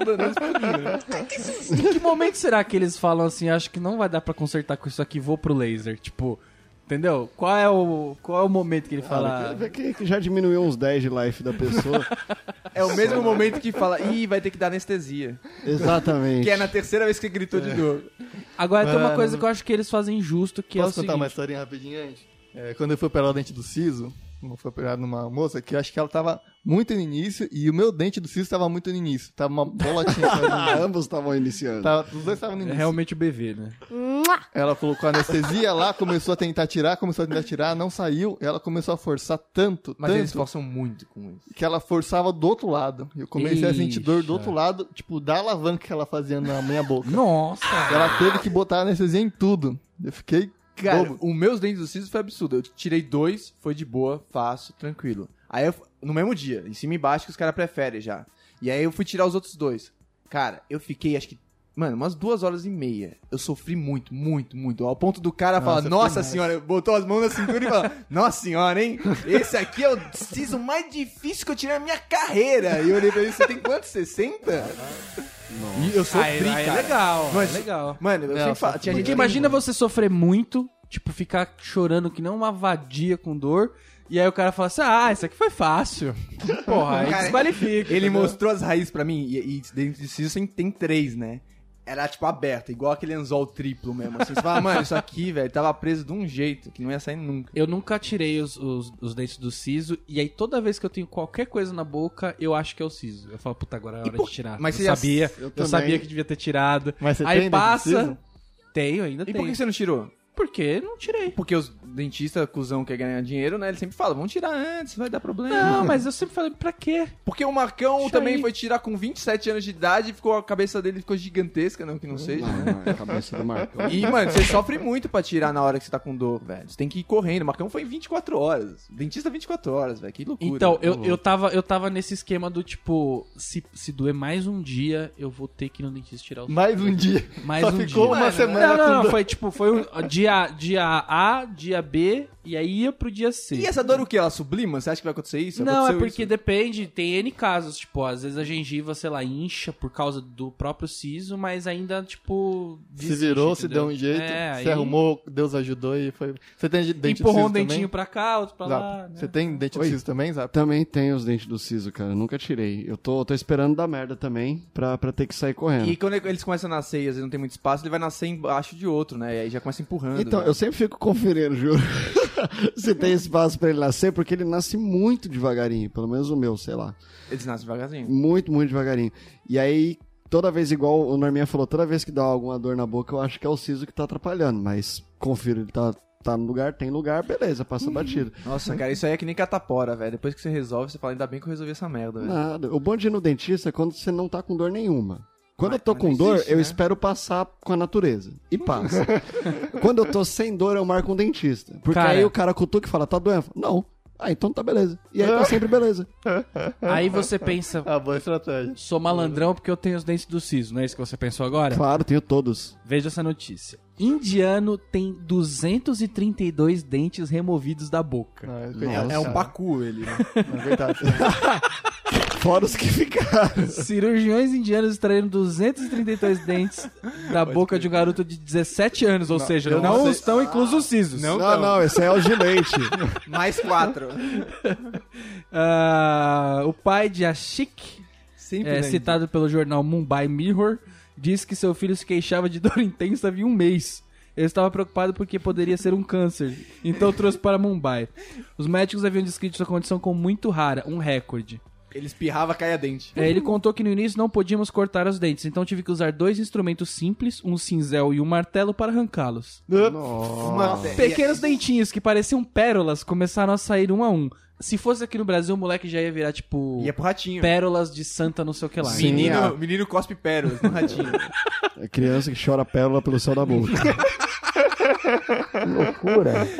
e pulinhos, né? Em que momento será que eles falam assim, acho que não vai dar pra consertar com isso aqui, vou pro laser? Tipo, entendeu? Qual é o, qual é o momento que ele fala... Fala, que, que já diminuiu uns 10 de life da pessoa. É o mesmo momento que fala, ih, vai ter que dar anestesia. Exatamente. Que é na terceira vez que gritou de dor. Agora tem uma coisa que eu acho que eles fazem justo, que é o Posso contar seguinte... uma historinha rapidinho antes? É, quando eu fui operar o dente do siso, eu fui operar numa moça que eu acho que ela tava muito no início e o meu dente do siso tava muito no início. Tava uma bolotinha. Ambos estavam iniciando. tava, os dois estavam no É início. realmente o BV, né? Ela colocou anestesia lá, começou a tentar tirar, começou a tentar tirar, não saiu. Ela começou a forçar tanto, Mas eles tanto, forçam muito com isso. que ela forçava do outro lado. Eu comecei a sentir dor do outro lado, tipo, da alavanca que ela fazia na minha boca. Nossa! Ela teve que botar anestesia em tudo. Eu fiquei Cara, bobo. os meus dentes do siso foi absurdo. Eu tirei dois, foi de boa, fácil, tranquilo. Aí eu, no mesmo dia, em cima e embaixo, que os caras preferem já. E aí eu fui tirar os outros dois. Cara, eu fiquei, acho que, mano, umas duas horas e meia. Eu sofri muito, muito, muito. Ao ponto do cara falar, nossa senhora, botou as mãos na cintura e falou, nossa senhora, hein? Esse aqui é o siso mais difícil que eu tirei na minha carreira. E eu olhei pra ele, você tem quantos? 60? E eu sofri, Aí- aí é cara. legal, Mas- é legal. Mano, eu Não, sempre falo, tinha gente Porque imagina você sofrer muito, tipo, ficar chorando que não uma vadia com dor, e aí o cara fala assim, ah, isso aqui foi fácil. Porra, aí Cara, desqualifica. Ele entendeu? mostrou as raízes pra mim, e, e dentro tem, tem três, né? Era, tipo, aberta, igual aquele anzol triplo mesmo. Assim, você fala, mano, isso aqui, velho, tava preso de um jeito que não ia sair nunca. Eu nunca tirei os, os, os dentes do siso, e aí toda vez que eu tenho qualquer coisa na boca, eu acho que é o siso. Eu falo, puta, agora é hora por- de tirar. mas eu já- sabia, eu eu, sabia que devia ter tirado. Mas você aí tem passa... siso? Tenho, ainda E tenho. por que você não tirou? Porque não tirei. Porque os dentistas, cuzão, quer ganhar dinheiro, né? Ele sempre fala, vamos tirar antes, vai dar problema. Não, mas eu sempre falei, pra quê? Porque o Marcão Deixa também aí. foi tirar com 27 anos de idade e ficou, a cabeça dele ficou gigantesca, não que não seja, Não, né? não, é a cabeça do Marcão. E, mano, você sofre muito pra tirar na hora que você tá com dor, velho. Você tem que ir correndo. O Marcão foi em 24 horas. Dentista 24 horas, velho. Que loucura. Então, eu, Louco. eu, tava, eu tava nesse esquema do tipo, se, se doer mais um dia, eu vou ter que ir no dentista tirar os Mais um dia. Mais Só um ficou dia. uma Mano, semana Não, com não, não, dor. foi tipo, foi o dia, dia A, dia B, e aí ia pro dia C. E essa dor o que? Ela sublima? Você acha que vai acontecer isso? Não, é Aconteceu porque isso? depende, tem N casos, tipo, às vezes a gengiva, sei lá, incha por causa do próprio siso, mas ainda, tipo, Se desiste, virou, se entendeu? deu um jeito, É, se aí arrumou, Deus ajudou e foi. Você tem dente de Empurrou siso um dentinho também? pra cá, outro pra lá, Zap, né? Você tem dente Oi. de siso também, Zap? Também tem os dentes do siso, cara. Nunca tirei. Eu tô, tô esperando dar merda também pra, pra ter que sair correndo. E quando eles começam a nascer e às vezes não tem muito espaço, ele vai nascer embaixo de outro, né? E aí já começa empurrando. Então, né? eu sempre fico conferindo, juro. Se tem espaço pra ele nascer, porque ele nasce muito devagarinho. Pelo menos o meu, sei lá. Eles nascem devagarzinho. Muito, muito devagarinho. E aí, toda vez, igual o Norminha falou, toda vez que dá alguma dor na boca, eu acho que é o siso que tá atrapalhando. Mas confiro, ele tá, tá no lugar, tem lugar, beleza, passa batido. Nossa, cara, isso aí é que nem catapora, velho. Depois que você resolve, você fala, ainda bem que eu resolvi essa merda, velho. Nada. O bom de ir no dentista é quando você não tá com dor nenhuma. Quando Mas- eu tô com dor, existe, eu né? espero passar com a natureza. E passa. Quando eu tô sem dor, eu marco um dentista. Porque Cara- aí o cara cutuca e fala, tá doendo? Falo, Não. Ah, então tá beleza. E aí tá sempre beleza. Aí você pensa, Ah, boa estratégia. sou malandrão porque eu tenho os dentes do siso, não é isso que você pensou agora? Claro, tenho todos. Veja essa notícia. Indiano tem 232 dentes removidos da boca. Não, é, É um pacu ele, né? É verdade. Fora os que ficaram. Cirurgiões indianos extraíram 232 dentes da boca de um garoto de 17 anos, ou seja, eu não, não estão inclusos os sisos. Não, não, esse é o gilete. Mais quatro. Ah, o pai de Ashik, Sempre, é, citado pelo jornal Mumbai Mirror, disse que seu filho se queixava de dor intensa havia um mês. Ele estava preocupado porque poderia ser um câncer, então trouxe para Mumbai. Os médicos haviam descrito sua condição como muito rara, um recorde. Ele espirrava, caia dente. É, ele contou que no início não podíamos cortar os dentes, então tive que usar dois instrumentos simples, um cinzel e um martelo para arrancá-los. Mano, Pequenos dentinhos que pareciam pérolas começaram a sair um a um. Se fosse aqui no Brasil, o moleque já ia virar, tipo, Ia pro ratinho. pérolas de santa não sei o que lá. Sim. Menino, Ah. menino cospe pérolas no ratinho. É criança que chora pérola pelo céu da boca.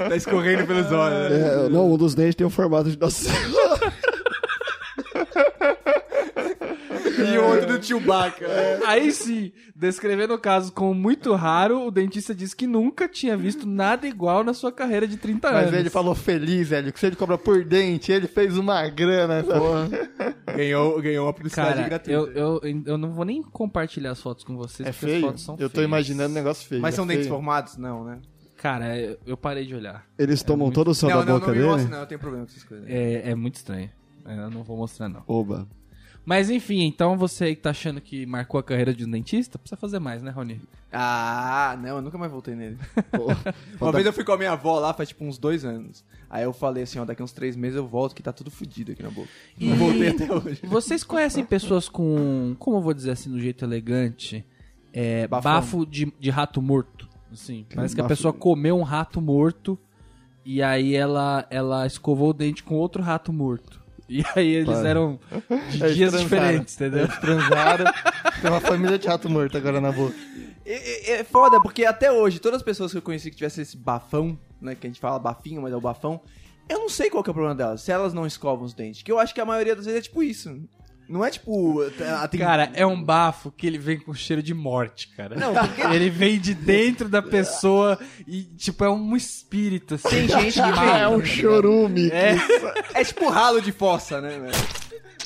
tá escorrendo pelos olhos. né? É, não, um dos dentes tem o formato de Nossa Senhora. E outro do Chewbacca. Aí sim, descrevendo o caso como muito raro, o dentista disse que nunca tinha visto nada igual na sua carreira de 30 anos. Mas ele falou feliz, velho, que se ele cobra por dente, ele fez uma grana. Ganhou, ganhou uma publicidade Cara, gratuita. eu, eu, eu não vou nem compartilhar as fotos com vocês, É porque feio? as fotos são Eu tô feias. imaginando um negócio feio. Mas é são dentes feio. formados? Não, né? Cara, eu, parei de olhar. Eles tomam todo o céu não, da não, boca não me dele? mostra, não. Eu tenho problema com essas coisas. É, é muito estranho. É, Eu não vou mostrar, não. Oba. Mas enfim, então você aí que tá achando que marcou a carreira de um dentista, precisa fazer mais, né, Rony? Ah, não, eu nunca mais voltei nele. Pô, Uma vez eu fui com a minha avó lá, faz tipo uns dois anos. Aí eu falei assim, ó, daqui uns três meses eu volto que tá tudo fudido aqui na boca. E Não voltei até hoje. vocês conhecem pessoas com, como eu vou dizer assim, no jeito elegante, é, Bafão. bafo de, de rato morto? Assim, parece que a pessoa comeu um rato morto e aí ela, ela escovou o dente com outro rato morto. E aí eles Para. eram de Eles dias transaram. diferentes, entendeu? Eles transaram. Tem uma família de rato morto agora na boca. É, é- é foda, porque até hoje, todas as pessoas que eu conheci que tivessem esse bafão, né, que a gente fala bafinho, mas é o bafão, eu não sei qual que é o problema delas, se elas não escovam os dentes. Que eu acho que a maioria das vezes é tipo isso. Não é tipo... a- tem- Cara, é um bafo que ele vem com cheiro de morte, cara. Não, porque Ele vem de dentro da pessoa e, tipo, é um espírito, assim. tem gente que Ah, é vem. um chorume. É. É tipo ralo de fossa, né, velho?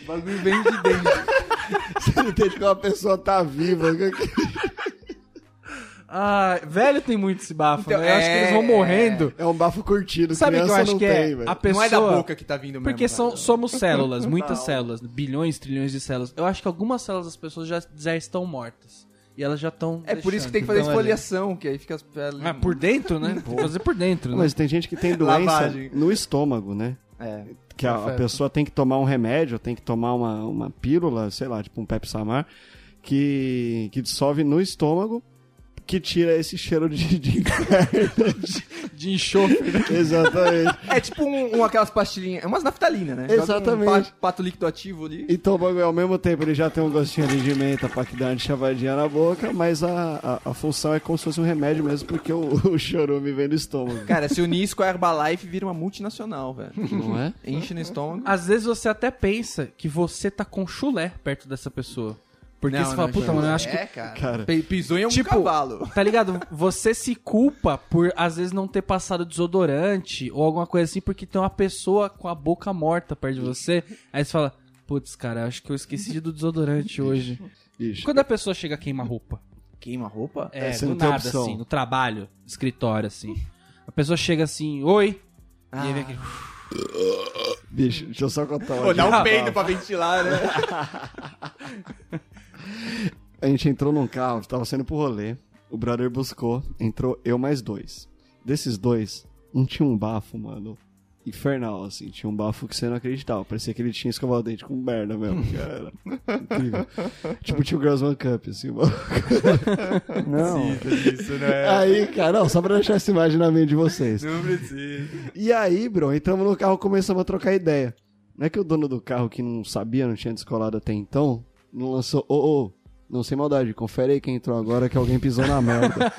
O bagulho vem de dentro. Você entende que uma pessoa tá viva. Ah, velho tem muito esse bafo, Então, né? Eu acho que eles vão é- morrendo. É um bafo curtido. Sabe o que eu criança acho não que tem, é? velho. A pessoa... Não é da boca que tá vindo mesmo. Porque são, velho. somos células, muitas células, bilhões, trilhões de células. Eu acho que algumas células das pessoas já, já estão mortas. E elas já estão. É por isso que tem que fazer Então, esfoliação, que aí fica as peles... Ah, por dentro, né? Fazer por dentro, né? Mas tem gente que tem doença Lavagem. no estômago, né? É. Que a, a pessoa tem que tomar um remédio, tem que tomar uma, uma pílula, sei lá, tipo um Pepsamar, que, que dissolve no estômago, que tira esse cheiro de, de inferno. De enxofre, né? Exatamente. É tipo um, um- aquelas pastilhinhas, é umas naftalina, né? Exatamente. Um pa- pato líquido ativo ali. Então o bagulho, ao mesmo tempo, ele já tem um gostinho ali de menta pra que dar uma chavadinha na boca, mas a, a, a função é como se fosse um remédio mesmo, porque o, o chorume vem do estômago. Cara, se unir isso com a Herbalife, vira uma multinacional, velho. Não é? Enche no estômago. Às vezes você até pensa que você tá com chulé perto dessa pessoa. Porque Não, você fala, não, puta, mano, eu acho que. É, cara. Pisou em um Tipo, cavalo. Tá ligado? Você se culpa por às vezes não ter passado desodorante ou alguma coisa assim, porque tem uma pessoa com a boca morta perto de você. Aí você fala, putz, cara, acho que eu esqueci do desodorante hoje. Bicho. Quando a pessoa chega a queimar roupa, Queima roupa? é, você do não tem nada, opção. assim, no trabalho, escritório, assim. A pessoa chega assim, oi, e aí vem aquele. Bicho, deixa eu só contar uma Pô, dá Ah, um peido pra ventilar, né? A gente entrou num carro, tava saindo pro rolê. O brother buscou, entrou eu mais dois. Desses dois, um tinha um bafo, mano. Infernal, assim. Tinha um bafo que você não acreditava. Parecia que ele tinha escovado o dente com merda mesmo, cara. Incrível. tipo, tinha o Girls One Cup, assim, mano. não. Isso, né? Aí, cara, não, só pra deixar essa imagem na mente de vocês. Não precisa. E aí, bro, entramos no carro começamos a trocar ideia. Não é que o dono do carro, que não sabia, não tinha descolado até então, não lançou, ô, ô, não sem maldade, confere aí quem entrou agora que alguém pisou na merda.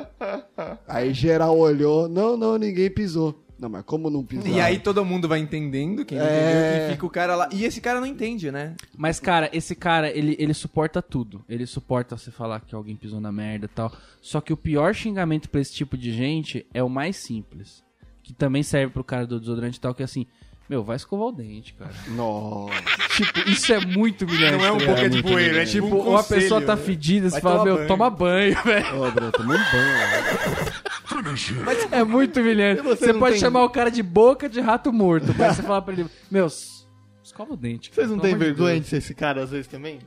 aí geral olhou, não, não, ninguém pisou. Não, mas como não pisou? E aí todo mundo vai entendendo, quem É. entendeu, e fica o cara lá. E esse cara não entende, né? Mas, cara, esse cara, ele, ele suporta tudo. Ele suporta você falar que alguém pisou na merda e tal. Só que o pior xingamento pra esse tipo de gente é o mais simples. Que também serve pro cara do desodorante e tal, que é assim, meu, vai escovar o dente, cara. Nossa. tipo, isso é muito humilhante. Não é um tá boca ligado? de poeira, é tipo Tipo, um conselho, pessoa tá né? fedida, você fala, meu, banho. toma banho, velho. Ô, bro, tomou um banho. É muito humilhante. Você Você pode tem- chamar o cara de boca de rato morto, mas você fala pra ele, meu, escova o dente. Vocês não têm vergonha Deus." de ser esse cara às vezes também?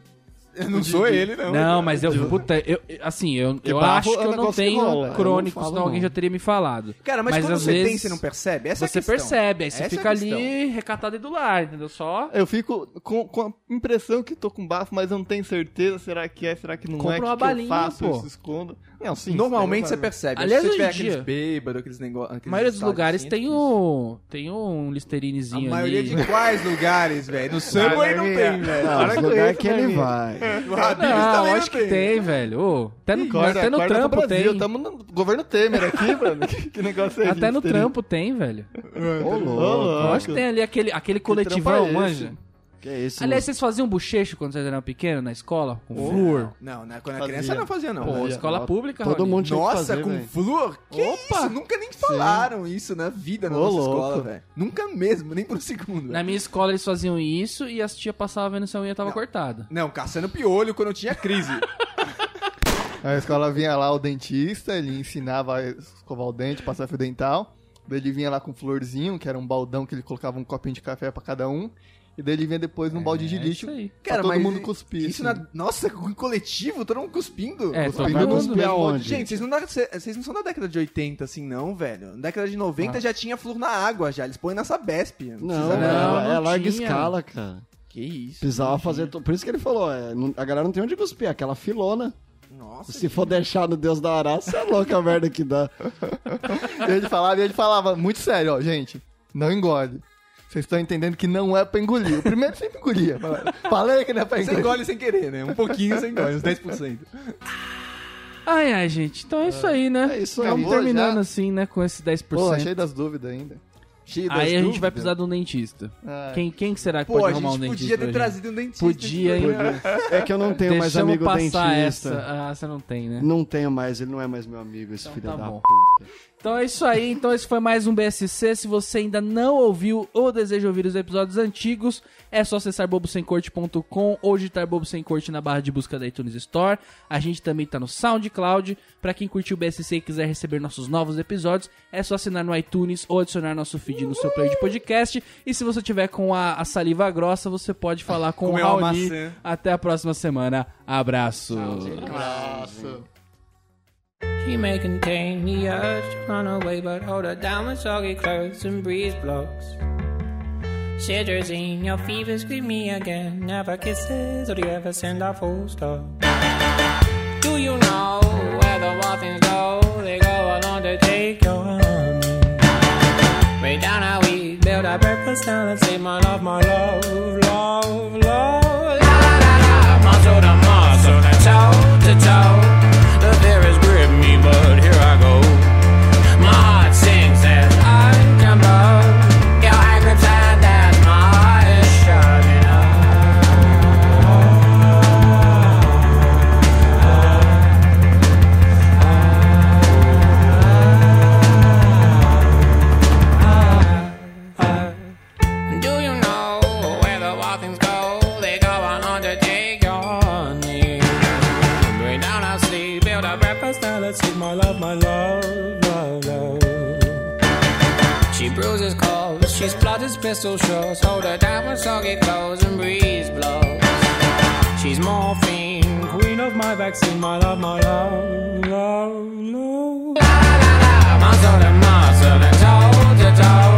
Eu não sou ele, não. Não, mas eu, puta, eu, assim, eu, eu acho que é um eu não negócio que tenho rola. Eu não crônico, falo, senão alguém não. já teria me falado. Cara, mas, quando às você vezes tem, você não percebe? Essa é a você questão. percebe, aí você Essa é a fica questão. ali recatado e do lar, entendeu? Só Eu fico com, com a impressão que tô com bafo, mas eu não tenho certeza. Será que é? Será que não Compra é? Uma que, que balinha, eu faço? pô. Eu escondo? Não, sim. Normalmente você percebe. Aliás, se você tiver em aqueles dia- bêbados, aqueles negócios. a maioria dos lugares tem um tem um listerinezinho A maioria ali. de quais lugares, velho? No Subway não tem, velho. Não, os lugares que ele vai. No Habib's também acho que tem, velho. Até no, até no trampo tem. Tamo no governo Temer aqui, mano. Que, que negócio é Até no trampo tem, velho. Ô, louco. Acho que tem ali aquele, coletivão, é esse? manja. Que é isso? Aliás, vocês faziam bochecho quando vocês eram pequenos na escola? Com flúor? Não, né? Quando era criança não fazia, não. Pô, Fazia. escola pública, todo Raoni. mundo tinha que Nossa, fazer, com velho. flúor? Que isso? Nunca nem falaram isso na vida na Ô, nossa louco. escola, velho. Nunca mesmo, nem por um segundo. Na velho. minha escola eles faziam isso e as tia passavam vendo se a unha tava cortada. Não, caçando piolho quando eu tinha crise. Na escola vinha lá o dentista, ele ensinava a escovar o dente, passar fio dental. Ele vinha lá com florzinho, que era um baldão que ele colocava um copinho de café pra cada um. E daí ele vinha depois num balde de É lixo isso aí. pra todo mundo cuspir. Isso assim. na... Nossa, com coletivo, todo mundo cuspindo. É, Cuspindo todo mundo. mesmos aonde? Gente, vocês não, vocês não são da década de 80 assim, não, velho. Na década de 90 já tinha flúor na água, já. Eles põem na Sabesp. Não, precisa- Não, é, é não larga tinha. escala, cara. Que isso. Precisava fazer. to- Por isso que ele falou, é, não- a galera não tem onde cuspir, aquela filona. Nossa. Se for deixar no Deus da Araça, você é louca a merda que dá. E ele falava, e ele falava, muito sério, ó, gente, não engole. Vocês estão entendendo que não é pra engolir. O primeiro sempre engolia. Falei que não é pra Você engolir. engole sem querer, né? Um pouquinho você engole, uns 10%. Ai, ai, gente. Então é isso aí, né? É isso aí. Vamos Acabou terminando já? assim, né? Com esse 10%. Pô, cheio das dúvidas ainda. Cheio das aí a gente dúvidas. vai precisar de um dentista. Ai. Quem, quem que será que Pô, pode a arrumar um gente dentista? podia ter trazido um dentista. Podia, hein? É que eu não tenho mais Deixamos amigo passar dentista. essa. Ah, você não tem, né? Não tenho mais, ele não é mais meu amigo, esse filho tá da bom. puta. Então é isso aí. Então esse foi mais um BSC. Se você ainda não ouviu ou deseja ouvir os episódios antigos, é só acessar bobosemcorte.com ou digitar Bobo Sem Corte na barra de busca da iTunes Store. A gente também tá no SoundCloud. Pra quem curtiu o BSC e quiser receber nossos novos episódios, é só assinar no iTunes ou adicionar nosso feed no seu player de podcast. E se você tiver com a, a saliva grossa, você pode falar com o Raoni. Até a próxima semana. Abraço. Nossa. She may contain the urge to run away, but hold her down with soggy clothes and breeze blocks. Citrazine, your fever scream me again. Never kisses, or do you ever send a full stop? Do you know where the waffles go? They go along to take your honey. Way down how we build our breakfast down and say, my love, my love, love, love. La la la la, muscle to muscle, to toe. Splutters pistol shots. Hold her down with soggy clothes and breeze blows. She's morphine, queen of my vaccine, my love, my love, love, love. La la la, muscle to muscle and toe to toe.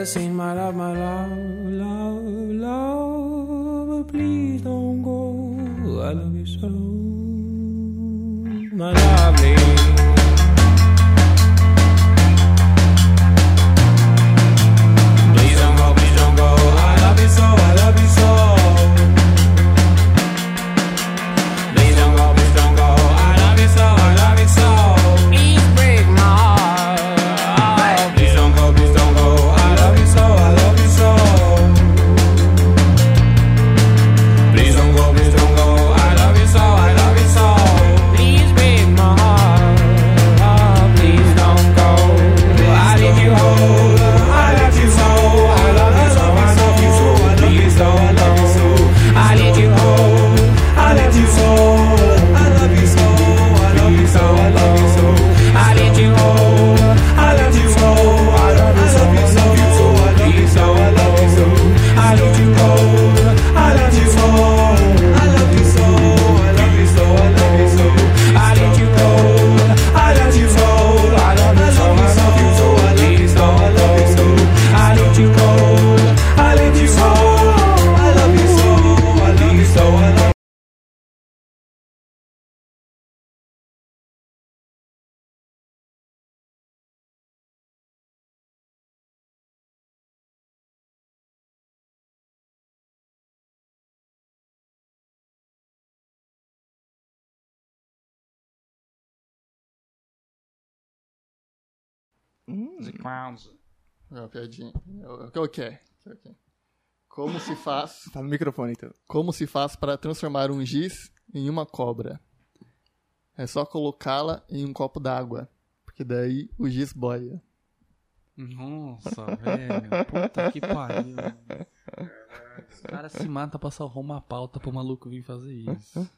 I've seen my love The Crowns. Não, piadinha. O que eu quero? Como se faz? Tá no microfone, então. Como se faz para transformar um giz em uma cobra? É só colocá-la em um copo d'água, porque daí o giz boia. Nossa, velho. Puta que pariu. Os caras se matam pra salvar uma pauta pro maluco vir fazer isso.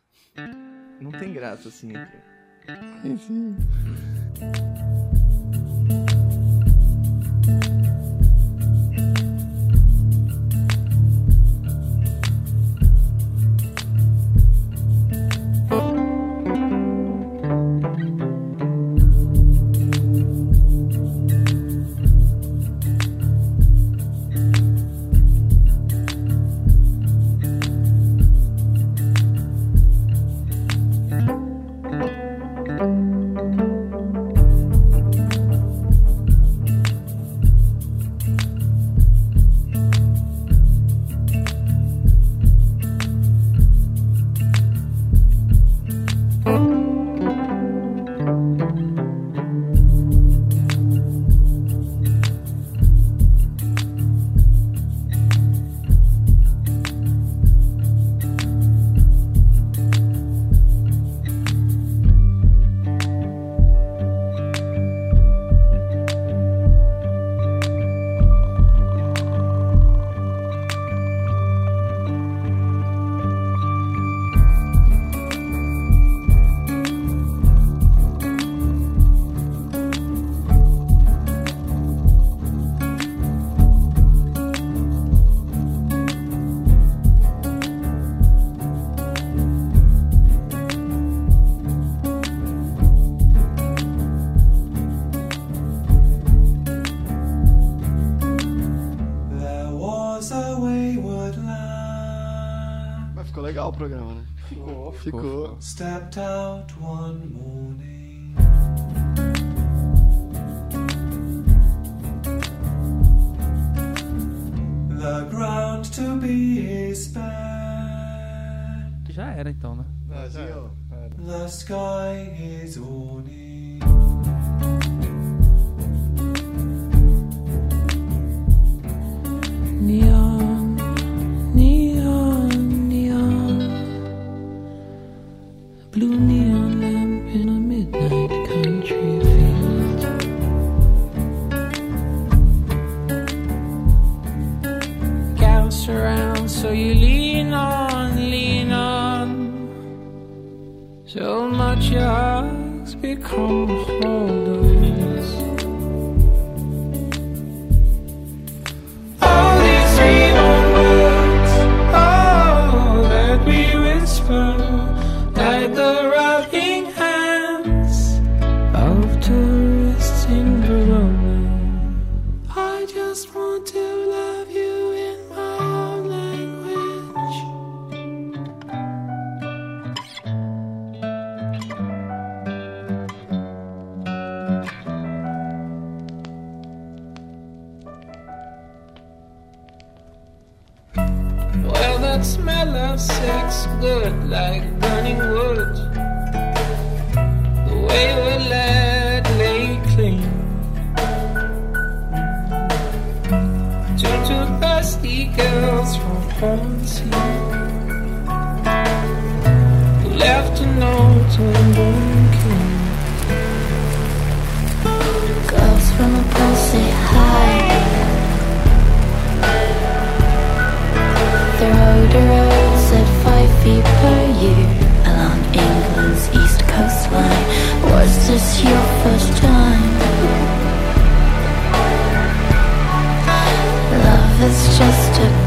Não tem graça assim. Entre... Enfim. There stepped out one morning. The ground to be his bed, Já era então, né? the sky That smell of sex good like burning wood. The wayward lad lay clean. Two two thirsty girls from Hornsey who left a note and at five feet per year along England's east coastline. Was this your first time? Love is just a